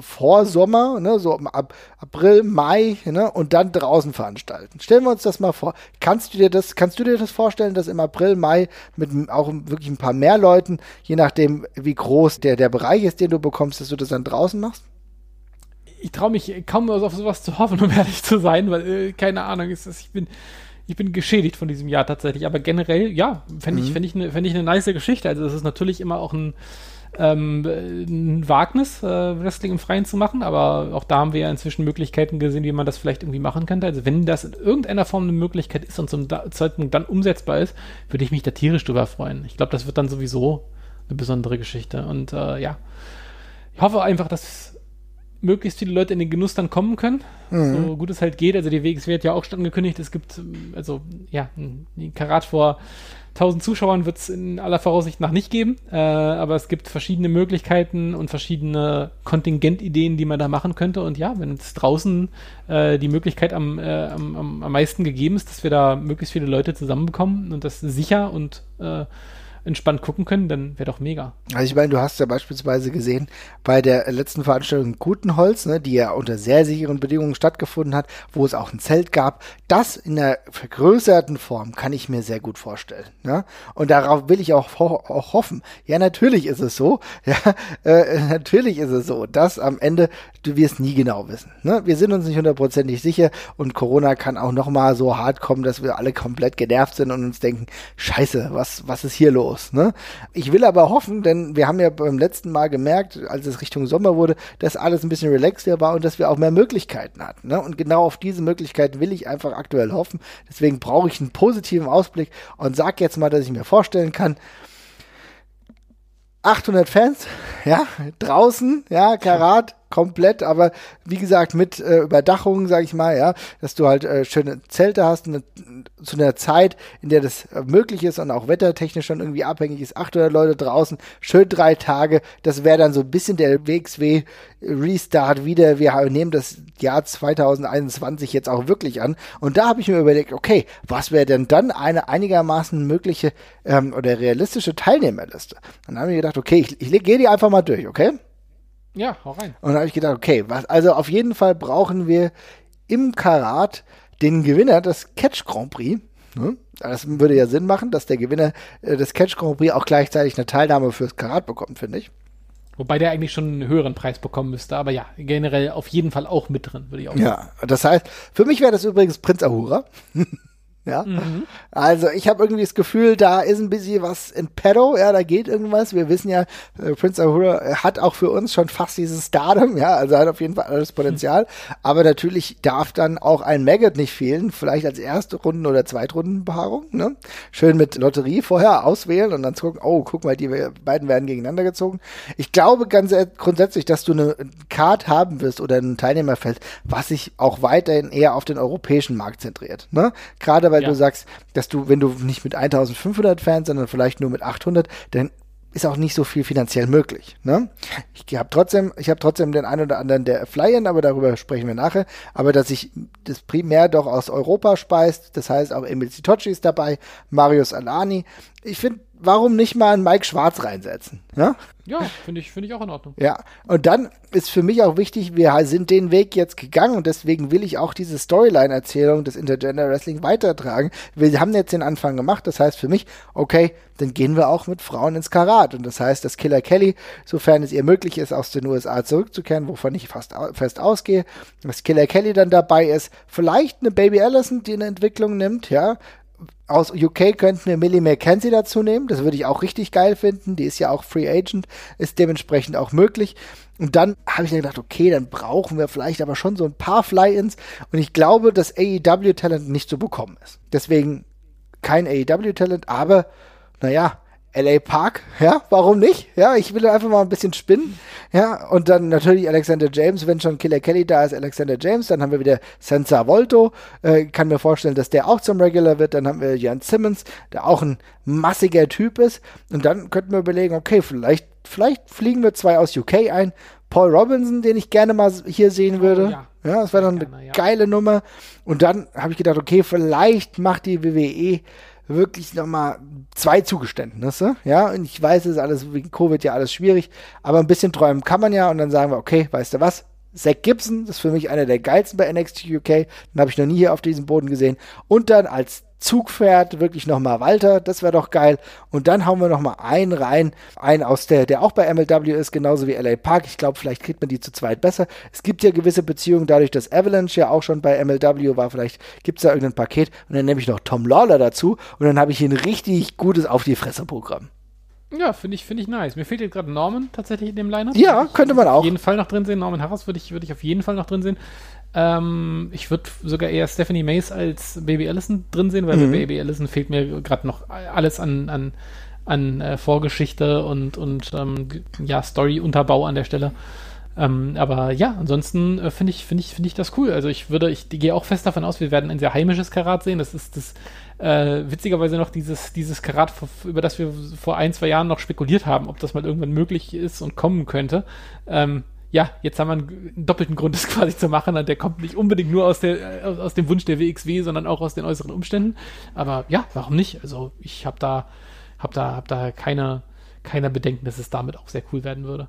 vor Sommer, ne, so ab April, Mai, ne, und dann draußen veranstalten. Stellen wir uns das mal vor. Kannst du dir das, kannst du dir das vorstellen, dass im April, Mai mit auch wirklich ein paar mehr Leuten, je nachdem, wie groß der, der Bereich ist, den du bekommst, dass du das dann draußen machst? Ich traue mich kaum auf sowas zu hoffen, um ehrlich zu sein, weil, äh, keine Ahnung, ist das, ich bin, ich bin geschädigt von diesem Jahr tatsächlich. Aber generell, ja, fände ich, mhm. fände ich eine, fände ich eine nice Geschichte. Also, das ist natürlich immer auch ein, ähm, ein Wagnis, äh, Wrestling im Freien zu machen, aber auch da haben wir ja inzwischen Möglichkeiten gesehen, wie man das vielleicht irgendwie machen könnte. Also wenn das in irgendeiner Form eine Möglichkeit ist und zum Zeitpunkt dann umsetzbar ist, würde ich mich da tierisch drüber freuen. Ich glaube, das wird dann sowieso eine besondere Geschichte. Und äh, ja, ich hoffe einfach, dass möglichst viele Leute in den Genuss dann kommen können, mhm. so gut es halt geht. Also die WXW hat ja auch schon angekündigt, es gibt also ja, ein Karat vor 1000 Zuschauern wird es in aller Voraussicht nach nicht geben, äh, aber es gibt verschiedene Möglichkeiten und verschiedene Kontingentideen, die man da machen könnte. Und ja, wenn es draußen äh, die Möglichkeit am, äh, am, am meisten gegeben ist, dass wir da möglichst viele Leute zusammenbekommen und das sicher und äh, entspannt gucken können, dann wäre doch mega. Also ich meine, du hast ja beispielsweise gesehen bei der letzten Veranstaltung Gutenholz, ne, die ja unter sehr sicheren Bedingungen stattgefunden hat, wo es auch ein Zelt gab. Das in der vergrößerten Form kann ich mir sehr gut vorstellen. Ne? Und darauf will ich auch, auch hoffen. Ja, natürlich ist es so. Ja, äh, natürlich ist es so, dass am Ende du wirst nie genau wissen. Ne? Wir sind uns nicht hundertprozentig sicher und Corona kann auch noch mal so hart kommen, dass wir alle komplett genervt sind und uns denken, Scheiße, was was ist hier los? Los. Ne? Ich will aber hoffen, denn wir haben ja beim letzten Mal gemerkt, als es Richtung Sommer wurde, dass alles ein bisschen relaxter war und dass wir auch mehr Möglichkeiten hatten. Ne? Und genau auf diese Möglichkeiten will ich einfach aktuell hoffen. Deswegen brauche ich einen positiven Ausblick und sag jetzt mal, dass ich mir vorstellen kann, 800 Fans, ja, draußen, ja, Karat, komplett, aber wie gesagt, mit äh, Überdachung, sag ich mal, ja, dass du halt äh, schöne Zelte hast, eine, zu einer Zeit, in der das äh, möglich ist und auch wettertechnisch schon irgendwie abhängig ist, 800 Leute draußen, schön drei Tage, das wäre dann so ein bisschen der WXW Restart wieder, wir nehmen das Jahr 2021 jetzt auch wirklich an und da habe ich mir überlegt, okay, was wäre denn dann eine einigermaßen mögliche ähm, oder realistische Teilnehmerliste? Dann habe ich gedacht, okay, ich, ich gehe die einfach mal durch, okay? Ja, hau rein. Und dann habe ich gedacht, okay, was, also auf jeden Fall brauchen wir im Karat den Gewinner des Catch Grand Prix. Ne? Das würde ja Sinn machen, dass der Gewinner äh, des Catch Grand Prix auch gleichzeitig eine Teilnahme fürs Karat bekommt, finde ich. Wobei der eigentlich schon einen höheren Preis bekommen müsste, aber ja, generell auf jeden Fall auch mit drin, würde ich auch sagen. Ja, das heißt, für mich wäre das übrigens Prinz Ahura. Ja. Mhm. Also ich habe irgendwie das Gefühl, da ist ein bisschen was in pedo, ja, da geht irgendwas. Wir wissen ja, äh, Prince Ahura hat auch für uns schon fast dieses Stardom, ja, also hat auf jeden Fall alles Potenzial. Mhm. Aber natürlich darf dann auch ein Maggot nicht fehlen, vielleicht als erste Runden- oder Zweitrundenbehaarung, ne? Schön mit Lotterie vorher auswählen und dann gucken, oh, guck mal, die beiden werden gegeneinander gezogen. Ich glaube ganz grundsätzlich, dass du eine Card haben wirst oder ein Teilnehmerfeld, was sich auch weiterhin eher auf den europäischen Markt zentriert, ne? Gerade weil ja. du sagst, dass du, wenn du nicht mit 1500 Fans, sondern vielleicht nur mit 800, dann ist auch nicht so viel finanziell möglich. Ne? Ich habe trotzdem, ich habe trotzdem den einen oder anderen, der flyen, aber darüber sprechen wir nachher. Aber dass sich das primär doch aus Europa speist, das heißt auch Emil Sitocci ist dabei, Marius Alani. Ich finde, warum nicht mal einen Mike Schwarz reinsetzen? Ja, ja finde ich, finde ich auch in Ordnung. Ja, und dann ist für mich auch wichtig, wir sind den Weg jetzt gegangen und deswegen will ich auch diese Storyline-Erzählung des Intergender Wrestling weitertragen. Wir haben jetzt den Anfang gemacht, das heißt für mich, okay, dann gehen wir auch mit Frauen ins Karat. Und das heißt, dass Killer Kelly, sofern es ihr möglich ist, aus den USA zurückzukehren, wovon ich fast fest ausgehe, dass Killer Kelly dann dabei ist, vielleicht eine Baby Allison, die eine Entwicklung nimmt, ja, aus UK könnten wir Millie McKenzie dazu nehmen. Das würde ich auch richtig geil finden. Die ist ja auch Free Agent, ist dementsprechend auch möglich. Und dann habe ich mir gedacht, okay, dann brauchen wir vielleicht aber schon so ein paar Fly-Ins. Und ich glaube, dass AEW-Talent nicht zu bekommen ist. Deswegen kein AEW-Talent, aber naja, LA Park, ja, warum nicht? Ja, ich will einfach mal ein bisschen spinnen. Ja, und dann natürlich Alexander James, wenn schon Killer Kelly da ist, Alexander James, dann haben wir wieder Senza Volto, äh, kann mir vorstellen, dass der auch zum Regular wird, dann haben wir Jan Simmons, der auch ein massiger Typ ist, und dann könnten wir überlegen, okay, vielleicht, vielleicht fliegen wir zwei aus UK ein, Paul Robinson, den ich gerne mal hier sehen würde. Oh, ja. ja. das wäre dann eine gerne, ja. geile Nummer. Und dann habe ich gedacht, okay, vielleicht macht die WWE wirklich nochmal zwei Zugeständnisse, ja, und ich weiß, es ist alles wegen Covid ja alles schwierig, aber ein bisschen träumen kann man ja und dann sagen wir, okay, weißt du was, Zach Gibson, das ist für mich einer der geilsten bei NXT UK, den habe ich noch nie hier auf diesem Boden gesehen. Und dann als Zugpferd wirklich nochmal Walter, das wäre doch geil. Und dann hauen wir nochmal einen rein, einen aus der, der auch bei MLW ist, genauso wie LA Park. Ich glaube, vielleicht kriegt man die zu zweit besser. Es gibt ja gewisse Beziehungen dadurch, dass Avalanche ja auch schon bei MLW war. Vielleicht gibt es da irgendein Paket. Und dann nehme ich noch Tom Lawler dazu und dann habe ich ein richtig gutes Auf die Fresse-Programm. Ja, finde ich, finde ich nice. Mir fehlt jetzt gerade Norman tatsächlich in dem Lineup. Ja, könnte man auch. Auf jeden Fall noch drin sehen. Norman Harris würde ich, würde ich auf jeden Fall noch drin sehen. Ähm, ich würde sogar eher Stephanie Mace als Baby Allison drin sehen, weil mhm. bei Baby Allison fehlt mir gerade noch alles an, an, an äh, Vorgeschichte und, und ähm, ja, Story-Unterbau an der Stelle. Ähm, aber ja, ansonsten äh, finde ich, finde ich, finde ich das cool. Also ich würde, ich gehe auch fest davon aus, wir werden ein sehr heimisches Karat sehen. Das ist das äh, witzigerweise noch dieses, dieses Karat, über das wir vor ein, zwei Jahren noch spekuliert haben, ob das mal irgendwann möglich ist und kommen könnte. Ähm, ja, jetzt haben wir einen, doppelten Grund, das quasi zu machen. Und der kommt nicht unbedingt nur aus, der, aus, aus dem Wunsch der WXW, sondern auch aus den äußeren Umständen. Aber ja, warum nicht? Also ich habe da, hab da, hab da keine, keine Bedenken, dass es damit auch sehr cool werden würde.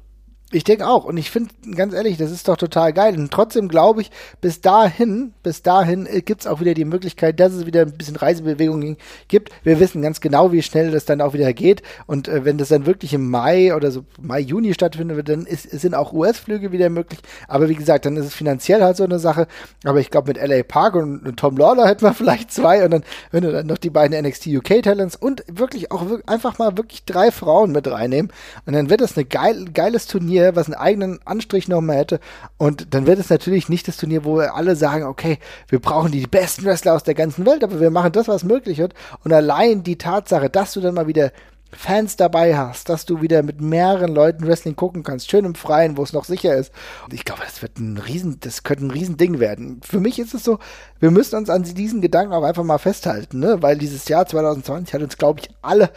Ich denke auch. Und ich finde, ganz ehrlich, das ist doch total geil. Und trotzdem glaube ich, bis dahin, bis dahin äh, gibt es auch wieder die Möglichkeit, dass es wieder ein bisschen Reisebewegung gibt. Wir wissen ganz genau, wie schnell das dann auch wieder geht. Und äh, wenn das dann wirklich im Mai oder so Mai, Juni stattfindet, dann ist, sind auch US-Flüge wieder möglich. Aber wie gesagt, dann ist es finanziell halt so eine Sache. Aber ich glaube, mit LA Park und, und Tom Lawler hätten wir vielleicht zwei. Und dann, wenn du dann noch die beiden NXT UK Talents und wirklich auch einfach mal wirklich drei Frauen mit reinnehmen. Und dann wird das ein geil, geiles Turnier Turnier, was einen eigenen Anstrich nochmal hätte. Und dann wird es natürlich nicht das Turnier, wo alle sagen, okay, wir brauchen die besten Wrestler aus der ganzen Welt, aber wir machen das, was möglich wird. Und allein die Tatsache, dass du dann mal wieder Fans dabei hast, dass du wieder mit mehreren Leuten Wrestling gucken kannst, schön im Freien, wo es noch sicher ist. Ich glaube, das wird ein riesen, das könnte ein Riesending werden. Für mich ist es so, wir müssen uns an diesen Gedanken auch einfach mal festhalten, ne? weil dieses Jahr 2020 hat uns, glaube ich, alle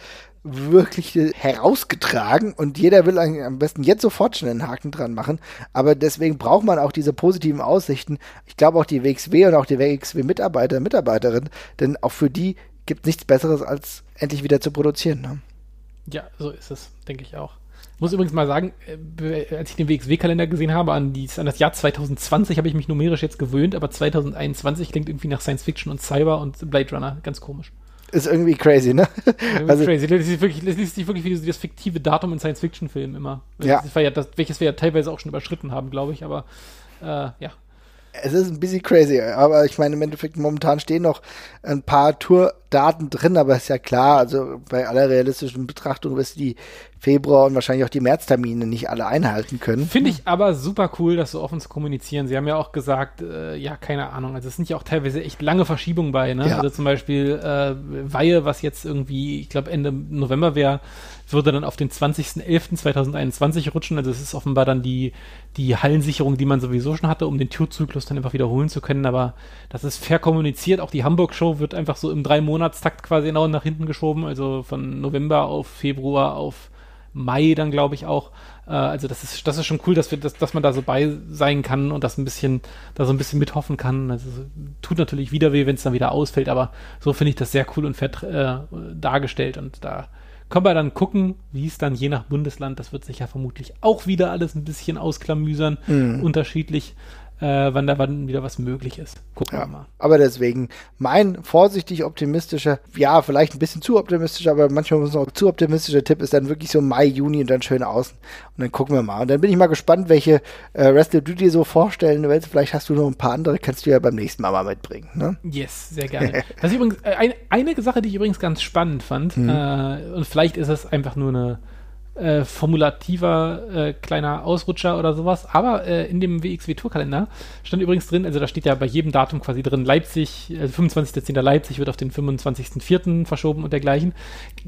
wirklich herausgetragen und jeder will am besten jetzt sofort schon einen Haken dran machen. Aber deswegen braucht man auch diese positiven Aussichten. Ich glaube auch die WXW und auch die WXW-Mitarbeiter, Mitarbeiterinnen, denn auch für die gibt es nichts Besseres, als endlich wieder zu produzieren. Ne? Ja, so ist es, denke ich auch. Ich muss übrigens mal sagen, äh, als ich den WXW-Kalender gesehen habe, an, die, an das Jahr 2020 habe ich mich numerisch jetzt gewöhnt, aber 2021 klingt irgendwie nach Science Fiction und Cyber und Blade Runner. Ganz komisch ist irgendwie crazy, ne? Irgendwie also, crazy. Das ist, wirklich, das liest sich wirklich wie das fiktive Datum in Science-Fiction-Filmen immer. Ja. Das ja das, welches wir ja teilweise auch schon überschritten haben, glaube ich, aber äh, ja. Es ist ein bisschen crazy, aber ich meine, im Endeffekt momentan stehen noch ein paar Tourdaten drin, aber ist ja klar, also bei aller realistischen Betrachtung wirst du die Februar und wahrscheinlich auch die Märztermine nicht alle einhalten können. Finde ich aber super cool, das so offen zu kommunizieren. Sie haben ja auch gesagt, äh, ja, keine Ahnung, also es sind ja auch teilweise echt lange Verschiebungen bei, ne? Ja. Also zum Beispiel äh, Weihe, was jetzt irgendwie, ich glaube Ende November wäre, würde dann auf den 20.11.2021 rutschen. Also es ist offenbar dann die, die Hallensicherung, die man sowieso schon hatte, um den Tourzyklus dann einfach wiederholen zu können. Aber das ist fair kommuniziert. Auch die Hamburg-Show wird einfach so im Drei-Monatstakt quasi genau nach hinten geschoben. Also von November auf Februar auf Mai dann, glaube ich, auch. Äh, also das ist, das ist schon cool, dass wir, dass, dass man da so bei sein kann und das ein bisschen, da so ein bisschen mithoffen kann. Also tut natürlich wieder weh, wenn es dann wieder ausfällt, aber so finde ich das sehr cool und fett äh, dargestellt und da können wir dann gucken, wie es dann je nach Bundesland, das wird sich ja vermutlich auch wieder alles ein bisschen ausklamüsern, mhm. unterschiedlich äh, wann da wann wieder was möglich ist. Gucken ja, wir mal. Aber deswegen mein vorsichtig optimistischer, ja, vielleicht ein bisschen zu optimistisch, aber manchmal muss auch zu optimistischer Tipp ist dann wirklich so Mai, Juni und dann schön außen. Und dann gucken wir mal. Und dann bin ich mal gespannt, welche äh, Wrestler du dir so vorstellen willst. Vielleicht hast du noch ein paar andere, kannst du ja beim nächsten Mal mal mitbringen. Ne? Yes, sehr gerne. das ist übrigens äh, ein, eine Sache, die ich übrigens ganz spannend fand. Mhm. Äh, und vielleicht ist es einfach nur eine äh, formulativer äh, kleiner Ausrutscher oder sowas. Aber äh, in dem WXW-Tourkalender stand übrigens drin, also da steht ja bei jedem Datum quasi drin, Leipzig, also 25.10. Leipzig wird auf den 25.04. verschoben und dergleichen.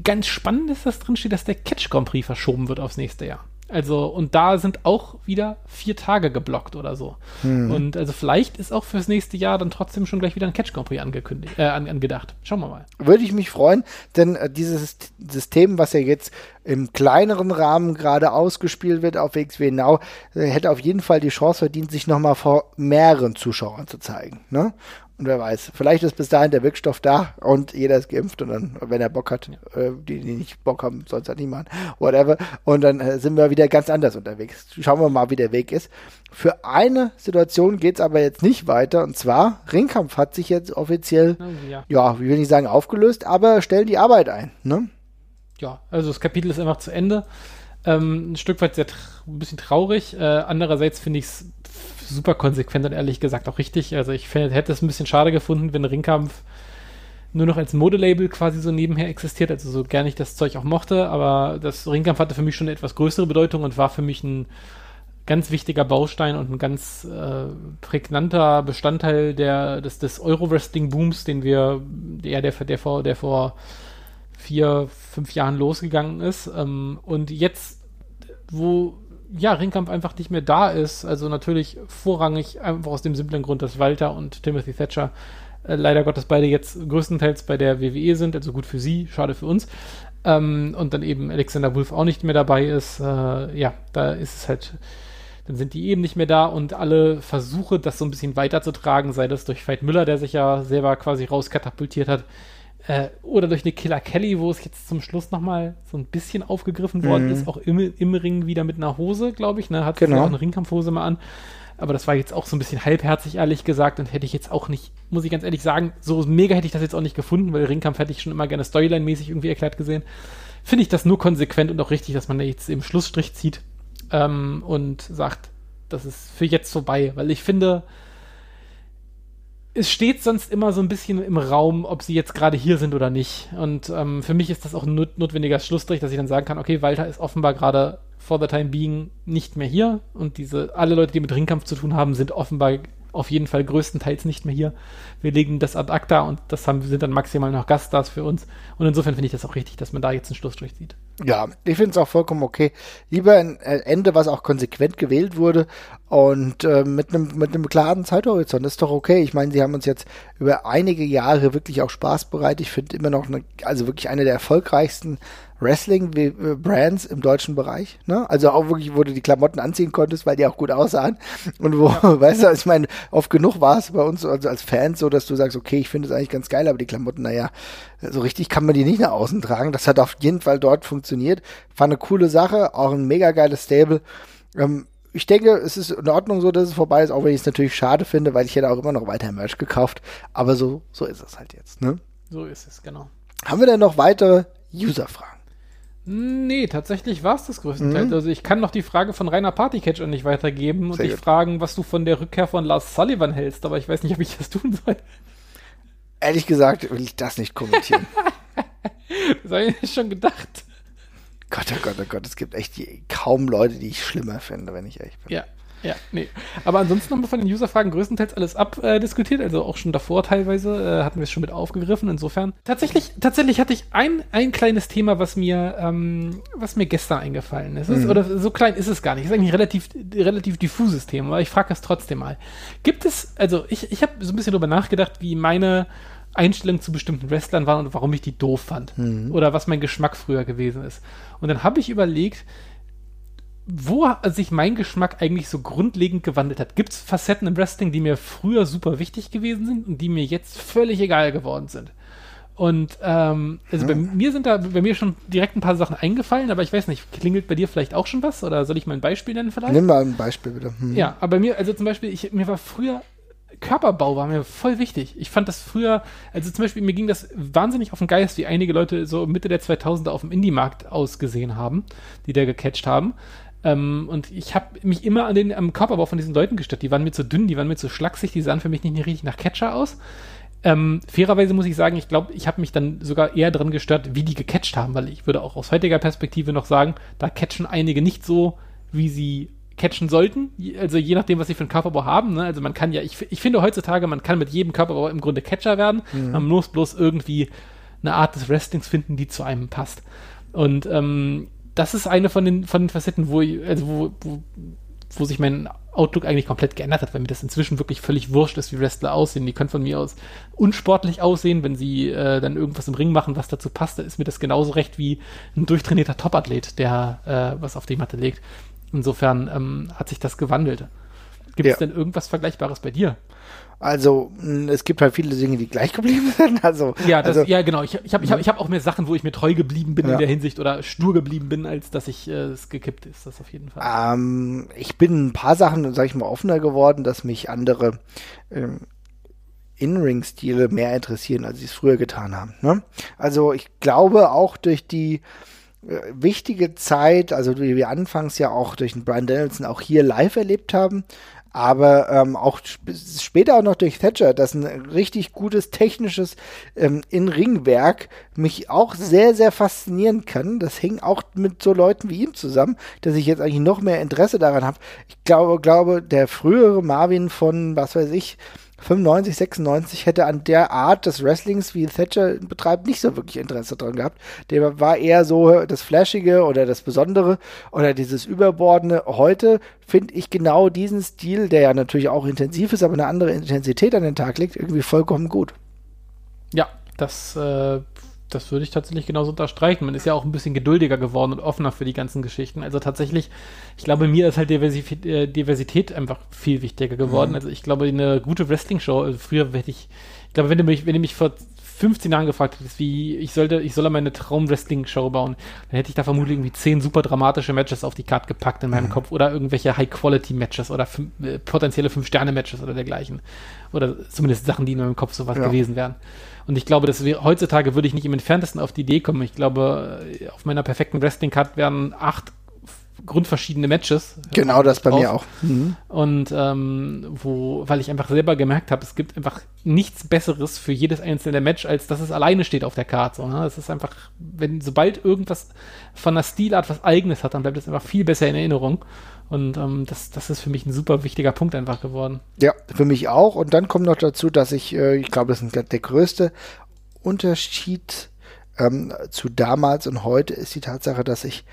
Ganz spannend ist, dass drin steht, dass der Catch Grand Prix verschoben wird aufs nächste Jahr. Also, und da sind auch wieder vier Tage geblockt oder so. Hm. Und also vielleicht ist auch fürs nächste Jahr dann trotzdem schon gleich wieder ein Catch Grand Prix angekündigt, äh, angedacht. Schauen wir mal. Würde ich mich freuen, denn äh, dieses System, was ja jetzt im kleineren Rahmen gerade ausgespielt wird auf WXW Now, äh, hätte auf jeden Fall die Chance verdient, sich nochmal vor mehreren Zuschauern zu zeigen. Ne? Und wer weiß, vielleicht ist bis dahin der Wirkstoff da und jeder ist geimpft und dann, wenn er Bock hat, äh, die, die nicht Bock haben, soll es halt niemand, whatever. Und dann äh, sind wir wieder ganz anders unterwegs. Schauen wir mal, wie der Weg ist. Für eine Situation geht es aber jetzt nicht weiter und zwar, Ringkampf hat sich jetzt offiziell, oh, ja. ja, wie will ich sagen, aufgelöst, aber stellen die Arbeit ein, ne? Ja, also das Kapitel ist einfach zu Ende. Ähm, ein Stück weit sehr ein bisschen traurig. Äh, andererseits finde ich es super konsequent und ehrlich gesagt auch richtig. Also ich find, hätte es ein bisschen schade gefunden, wenn Ringkampf nur noch als Modelabel quasi so nebenher existiert, also so gerne ich das Zeug auch mochte, aber das Ringkampf hatte für mich schon eine etwas größere Bedeutung und war für mich ein ganz wichtiger Baustein und ein ganz äh, prägnanter Bestandteil der, des, des Euro-Wrestling-Booms, den wir, der, der, der, vor, der vor vier, fünf Jahren losgegangen ist. Ähm, und jetzt, wo ja, Ringkampf einfach nicht mehr da ist. Also natürlich vorrangig einfach aus dem simplen Grund, dass Walter und Timothy Thatcher äh, leider Gottes beide jetzt größtenteils bei der WWE sind. Also gut für sie, schade für uns. Ähm, und dann eben Alexander Wolf auch nicht mehr dabei ist. Äh, ja, da ist es halt, dann sind die eben nicht mehr da und alle Versuche, das so ein bisschen weiterzutragen, sei das durch Veit Müller, der sich ja selber quasi rauskatapultiert hat, äh, oder durch eine Killer Kelly, wo es jetzt zum Schluss nochmal so ein bisschen aufgegriffen worden mhm. ist, auch im, im Ring wieder mit einer Hose, glaube ich, ne? Hat genau. auch eine Ringkampfhose mal an. Aber das war jetzt auch so ein bisschen halbherzig, ehrlich gesagt, und hätte ich jetzt auch nicht, muss ich ganz ehrlich sagen, so mega hätte ich das jetzt auch nicht gefunden, weil Ringkampf hätte ich schon immer gerne Storyline-mäßig irgendwie erklärt gesehen. Finde ich das nur konsequent und auch richtig, dass man da jetzt im Schlussstrich zieht ähm, und sagt, das ist für jetzt vorbei, weil ich finde, es steht sonst immer so ein bisschen im Raum, ob sie jetzt gerade hier sind oder nicht. Und ähm, für mich ist das auch ein notwendiger Schlussstrich, dass ich dann sagen kann, okay, Walter ist offenbar gerade for the time being nicht mehr hier und diese alle Leute, die mit Ringkampf zu tun haben, sind offenbar auf jeden Fall größtenteils nicht mehr hier. Wir legen das ad acta und das haben, sind dann maximal noch Gaststars für uns. Und insofern finde ich das auch richtig, dass man da jetzt einen Schlussstrich zieht. Ja, ich finde es auch vollkommen okay. Lieber ein äh, Ende, was auch konsequent gewählt wurde und äh, mit einem mit klaren Zeithorizont. Das ist doch okay. Ich meine, sie haben uns jetzt über einige Jahre wirklich auch Spaß bereitet. Ich finde immer noch eine, also wirklich eine der erfolgreichsten Wrestling-Brands im deutschen Bereich. Ne? Also auch wirklich, wo du die Klamotten anziehen konntest, weil die auch gut aussahen. Und wo, ja. weißt du, ich meine, oft genug war es bei uns also als Fans so, dass du sagst, okay, ich finde es eigentlich ganz geil, aber die Klamotten, naja, so richtig kann man die nicht nach außen tragen. Das hat auf jeden Fall dort funktioniert. War eine coole Sache, auch ein mega geiles Stable. Ähm, ich denke, es ist in Ordnung so, dass es vorbei ist, auch wenn ich es natürlich schade finde, weil ich hätte auch immer noch weiter Merch gekauft. Aber so, so ist es halt jetzt, ne? So ist es, genau. Haben wir denn noch weitere User-Fragen? Nee, tatsächlich war es das größtenteils. Mhm. Also ich kann noch die Frage von Rainer Partycatcher nicht weitergeben und dich fragen, was du von der Rückkehr von Lars Sullivan hältst, aber ich weiß nicht, ob ich das tun soll. Ehrlich gesagt will ich das nicht kommentieren. das habe ich schon gedacht. Gott, oh Gott, oh Gott, es gibt echt kaum Leute, die ich schlimmer finde, wenn ich ehrlich bin. Ja, ja, nee. Aber ansonsten haben wir von den User-Fragen größtenteils alles abdiskutiert, äh, also auch schon davor teilweise äh, hatten wir es schon mit aufgegriffen. Insofern tatsächlich, tatsächlich hatte ich ein, ein kleines Thema, was mir, ähm, was mir gestern eingefallen ist. Mhm. Oder so klein ist es gar nicht. Es ist eigentlich ein relativ, relativ diffuses Thema, aber ich frage es trotzdem mal. Gibt es, also ich, ich habe so ein bisschen darüber nachgedacht, wie meine Einstellung zu bestimmten Wrestlern waren und warum ich die doof fand. Mhm. Oder was mein Geschmack früher gewesen ist. Und dann habe ich überlegt, wo sich mein Geschmack eigentlich so grundlegend gewandelt hat. Gibt es Facetten im Wrestling, die mir früher super wichtig gewesen sind und die mir jetzt völlig egal geworden sind? Und ähm, also hm. bei mir sind da bei mir schon direkt ein paar Sachen eingefallen, aber ich weiß nicht, klingelt bei dir vielleicht auch schon was? Oder soll ich mal ein Beispiel nennen vielleicht? Nimm mal ein Beispiel bitte. Hm. Ja, aber bei mir, also zum Beispiel, ich, mir war früher Körperbau war mir voll wichtig. Ich fand das früher, also zum Beispiel, mir ging das wahnsinnig auf den Geist, wie einige Leute so Mitte der 2000er auf dem Indie-Markt ausgesehen haben, die da gecatcht haben. Ähm, und ich habe mich immer an den, am Körperbau von diesen Leuten gestört. Die waren mir zu dünn, die waren mir zu schlaksig, die sahen für mich nicht, nicht richtig nach Catcher aus. Ähm, fairerweise muss ich sagen, ich glaube, ich habe mich dann sogar eher dran gestört, wie die gecatcht haben, weil ich würde auch aus heutiger Perspektive noch sagen, da catchen einige nicht so, wie sie catchen sollten. Also je nachdem, was sie für einen Körperbau haben. Ne? Also man kann ja, ich, ich finde heutzutage, man kann mit jedem Körperbau im Grunde Catcher werden. Mhm. Man muss bloß irgendwie eine Art des Wrestlings finden, die zu einem passt. Und ähm, das ist eine von den, von den Facetten, wo, ich, also wo, wo, wo sich mein Outlook eigentlich komplett geändert hat, weil mir das inzwischen wirklich völlig wurscht ist, wie Wrestler aussehen. Die können von mir aus unsportlich aussehen, wenn sie äh, dann irgendwas im Ring machen, was dazu passt, da ist mir das genauso recht wie ein durchtrainierter Topathlet, der äh, was auf die Matte legt. Insofern ähm, hat sich das gewandelt. Gibt es ja. denn irgendwas Vergleichbares bei dir? Also es gibt halt viele Dinge, die gleich geblieben sind. Also ja, das, also, ja genau. Ich, ich habe ich hab, ich hab auch mehr Sachen, wo ich mir treu geblieben bin ja. in der Hinsicht oder stur geblieben bin, als dass ich äh, es gekippt ist. Das auf jeden Fall. Ähm, ich bin ein paar Sachen, sag ich mal, offener geworden, dass mich andere ähm, In-Ring-Stile mehr interessieren, als sie es früher getan haben. Ne? Also ich glaube auch durch die äh, wichtige Zeit, also wie wir anfangs ja auch durch den Brian Danielson auch hier live erlebt haben, aber ähm, auch sp später auch noch durch Thatcher, dass ein richtig gutes technisches ähm, In-Ring-Werk mich auch sehr, sehr faszinieren kann. Das hängt auch mit so Leuten wie ihm zusammen, dass ich jetzt eigentlich noch mehr Interesse daran habe. Ich glaube, glaube, der frühere Marvin von, was weiß ich, 95, 96 hätte an der Art des Wrestlings, wie Thatcher betreibt, nicht so wirklich Interesse dran gehabt. Der war eher so das Flashige oder das Besondere oder dieses Überbordene. Heute finde ich genau diesen Stil, der ja natürlich auch intensiv ist, aber eine andere Intensität an den Tag legt, irgendwie vollkommen gut. Ja, das äh, das würde ich tatsächlich genauso unterstreichen. Man ist ja auch ein bisschen geduldiger geworden und offener für die ganzen Geschichten. Also tatsächlich, ich glaube, mir ist halt Diversität, äh, Diversität einfach viel wichtiger geworden. Mhm. Also ich glaube, eine gute Wrestling-Show, also früher hätte ich, ich glaube, wenn du mich, wenn du mich vor 15 Jahren gefragt hättest, wie ich sollte, ich soll meine Traum-Wrestling-Show bauen, dann hätte ich da vermutlich irgendwie zehn super dramatische Matches auf die Karte gepackt in meinem mhm. Kopf oder irgendwelche High-Quality-Matches oder äh, potenzielle Fünf-Sterne-Matches oder dergleichen. Oder zumindest Sachen, die in meinem Kopf sowas ja. gewesen wären. Und ich glaube, dass wir, heutzutage würde ich nicht im entferntesten auf die Idee kommen. Ich glaube, auf meiner perfekten Wrestling-Card wären acht grundverschiedene Matches. Genau das bei drauf. mir auch. Mhm. Und ähm, wo, weil ich einfach selber gemerkt habe, es gibt einfach nichts Besseres für jedes einzelne Match, als dass es alleine steht auf der Karte. So, ne? Es ist einfach, wenn sobald irgendwas von der Stilart was Eigenes hat, dann bleibt es einfach viel besser in Erinnerung. Und ähm, das, das ist für mich ein super wichtiger Punkt einfach geworden. Ja, für mich auch. Und dann kommt noch dazu, dass ich, äh, ich glaube, das ist der größte Unterschied ähm, zu damals und heute ist die Tatsache, dass ich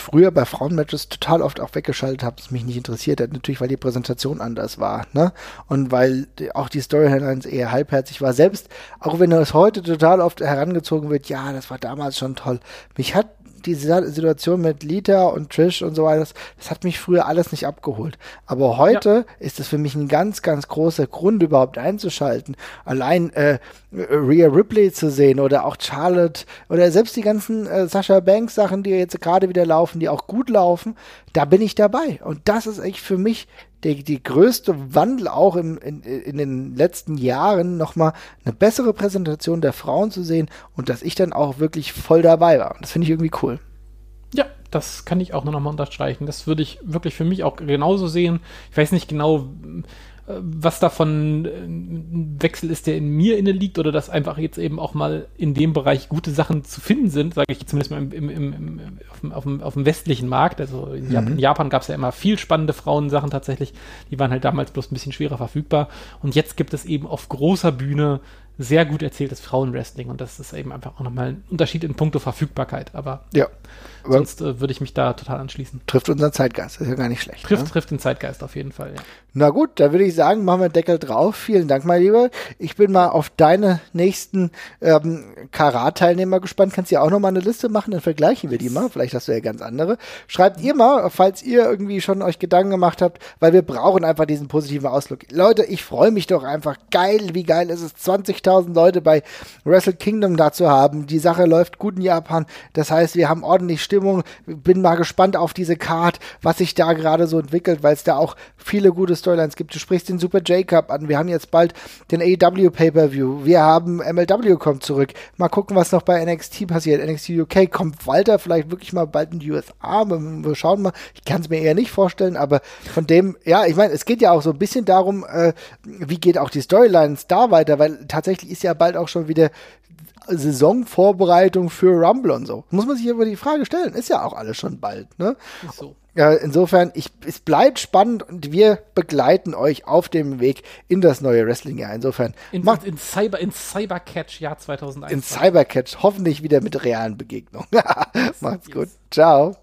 früher bei Frauenmatches total oft auch weggeschaltet habe, es mich nicht interessiert hat. Natürlich, weil die Präsentation anders war, ne? Und weil auch die Storylines eher halbherzig war. Selbst, auch wenn es heute total oft herangezogen wird, ja, das war damals schon toll. Mich hat diese Situation mit Lita und Trish und so weiter, das, das hat mich früher alles nicht abgeholt. Aber heute ja. ist es für mich ein ganz, ganz großer Grund, überhaupt einzuschalten. Allein äh, Rhea Ripley zu sehen oder auch Charlotte oder selbst die ganzen äh, Sasha Banks Sachen, die jetzt gerade wieder laufen, die auch gut laufen, da bin ich dabei. Und das ist eigentlich für mich die, die größte Wandel auch im, in, in den letzten Jahren nochmal eine bessere Präsentation der Frauen zu sehen und dass ich dann auch wirklich voll dabei war. Das finde ich irgendwie cool. Ja, das kann ich auch nur nochmal unterstreichen. Das würde ich wirklich für mich auch genauso sehen. Ich weiß nicht genau, was davon ein Wechsel ist, der in mir inne liegt, oder dass einfach jetzt eben auch mal in dem Bereich gute Sachen zu finden sind, sage ich zumindest mal im, im, im, auf, dem, auf, dem, auf, dem, westlichen Markt. Also in mhm. Japan, Japan gab es ja immer viel spannende Frauensachen tatsächlich. Die waren halt damals bloß ein bisschen schwerer verfügbar. Und jetzt gibt es eben auf großer Bühne sehr gut erzähltes Frauenwrestling und das ist eben einfach auch nochmal ein Unterschied in puncto Verfügbarkeit. Aber ja. Sonst äh, würde ich mich da total anschließen. Trifft unseren Zeitgeist, ist ja gar nicht schlecht. Trifft, ne? trifft den Zeitgeist auf jeden Fall, ja. Na gut, da würde ich sagen, machen wir Deckel drauf. Vielen Dank, mein Lieber. Ich bin mal auf deine nächsten ähm, Karat-Teilnehmer gespannt. Kannst du ja auch nochmal eine Liste machen, dann vergleichen wir die mal. Vielleicht hast du ja ganz andere. Schreibt ihr mal, falls ihr irgendwie schon euch Gedanken gemacht habt, weil wir brauchen einfach diesen positiven Ausdruck. Leute, ich freue mich doch einfach. Geil, wie geil ist es, 20.000 5000 Leute bei Wrestle Kingdom dazu haben. Die Sache läuft gut in Japan. Das heißt, wir haben ordentlich Stimmung. Bin mal gespannt auf diese Card, was sich da gerade so entwickelt, weil es da auch viele gute Storylines gibt. Du sprichst den Super J-Cup an. Wir haben jetzt bald den AEW Pay-Per-View. Wir haben MLW kommt zurück. Mal gucken, was noch bei NXT passiert. NXT UK kommt Walter vielleicht wirklich mal bald in die USA. Wir schauen mal. Ich kann es mir eher nicht vorstellen, aber von dem, ja, ich meine, es geht ja auch so ein bisschen darum, äh, wie geht auch die Storylines da weiter, weil tatsächlich ist ja bald auch schon wieder Saisonvorbereitung für Rumble und so. Muss man sich aber die Frage stellen. Ist ja auch alles schon bald, ne? so. Ja, insofern, ich, es bleibt spannend und wir begleiten euch auf dem Weg in das neue Wrestling-Jahr. Insofern. In, macht, in, Cyber, in Cybercatch-Jahr 2001. In Cybercatch, hoffentlich wieder mit realen Begegnungen. Macht's gut. Ciao.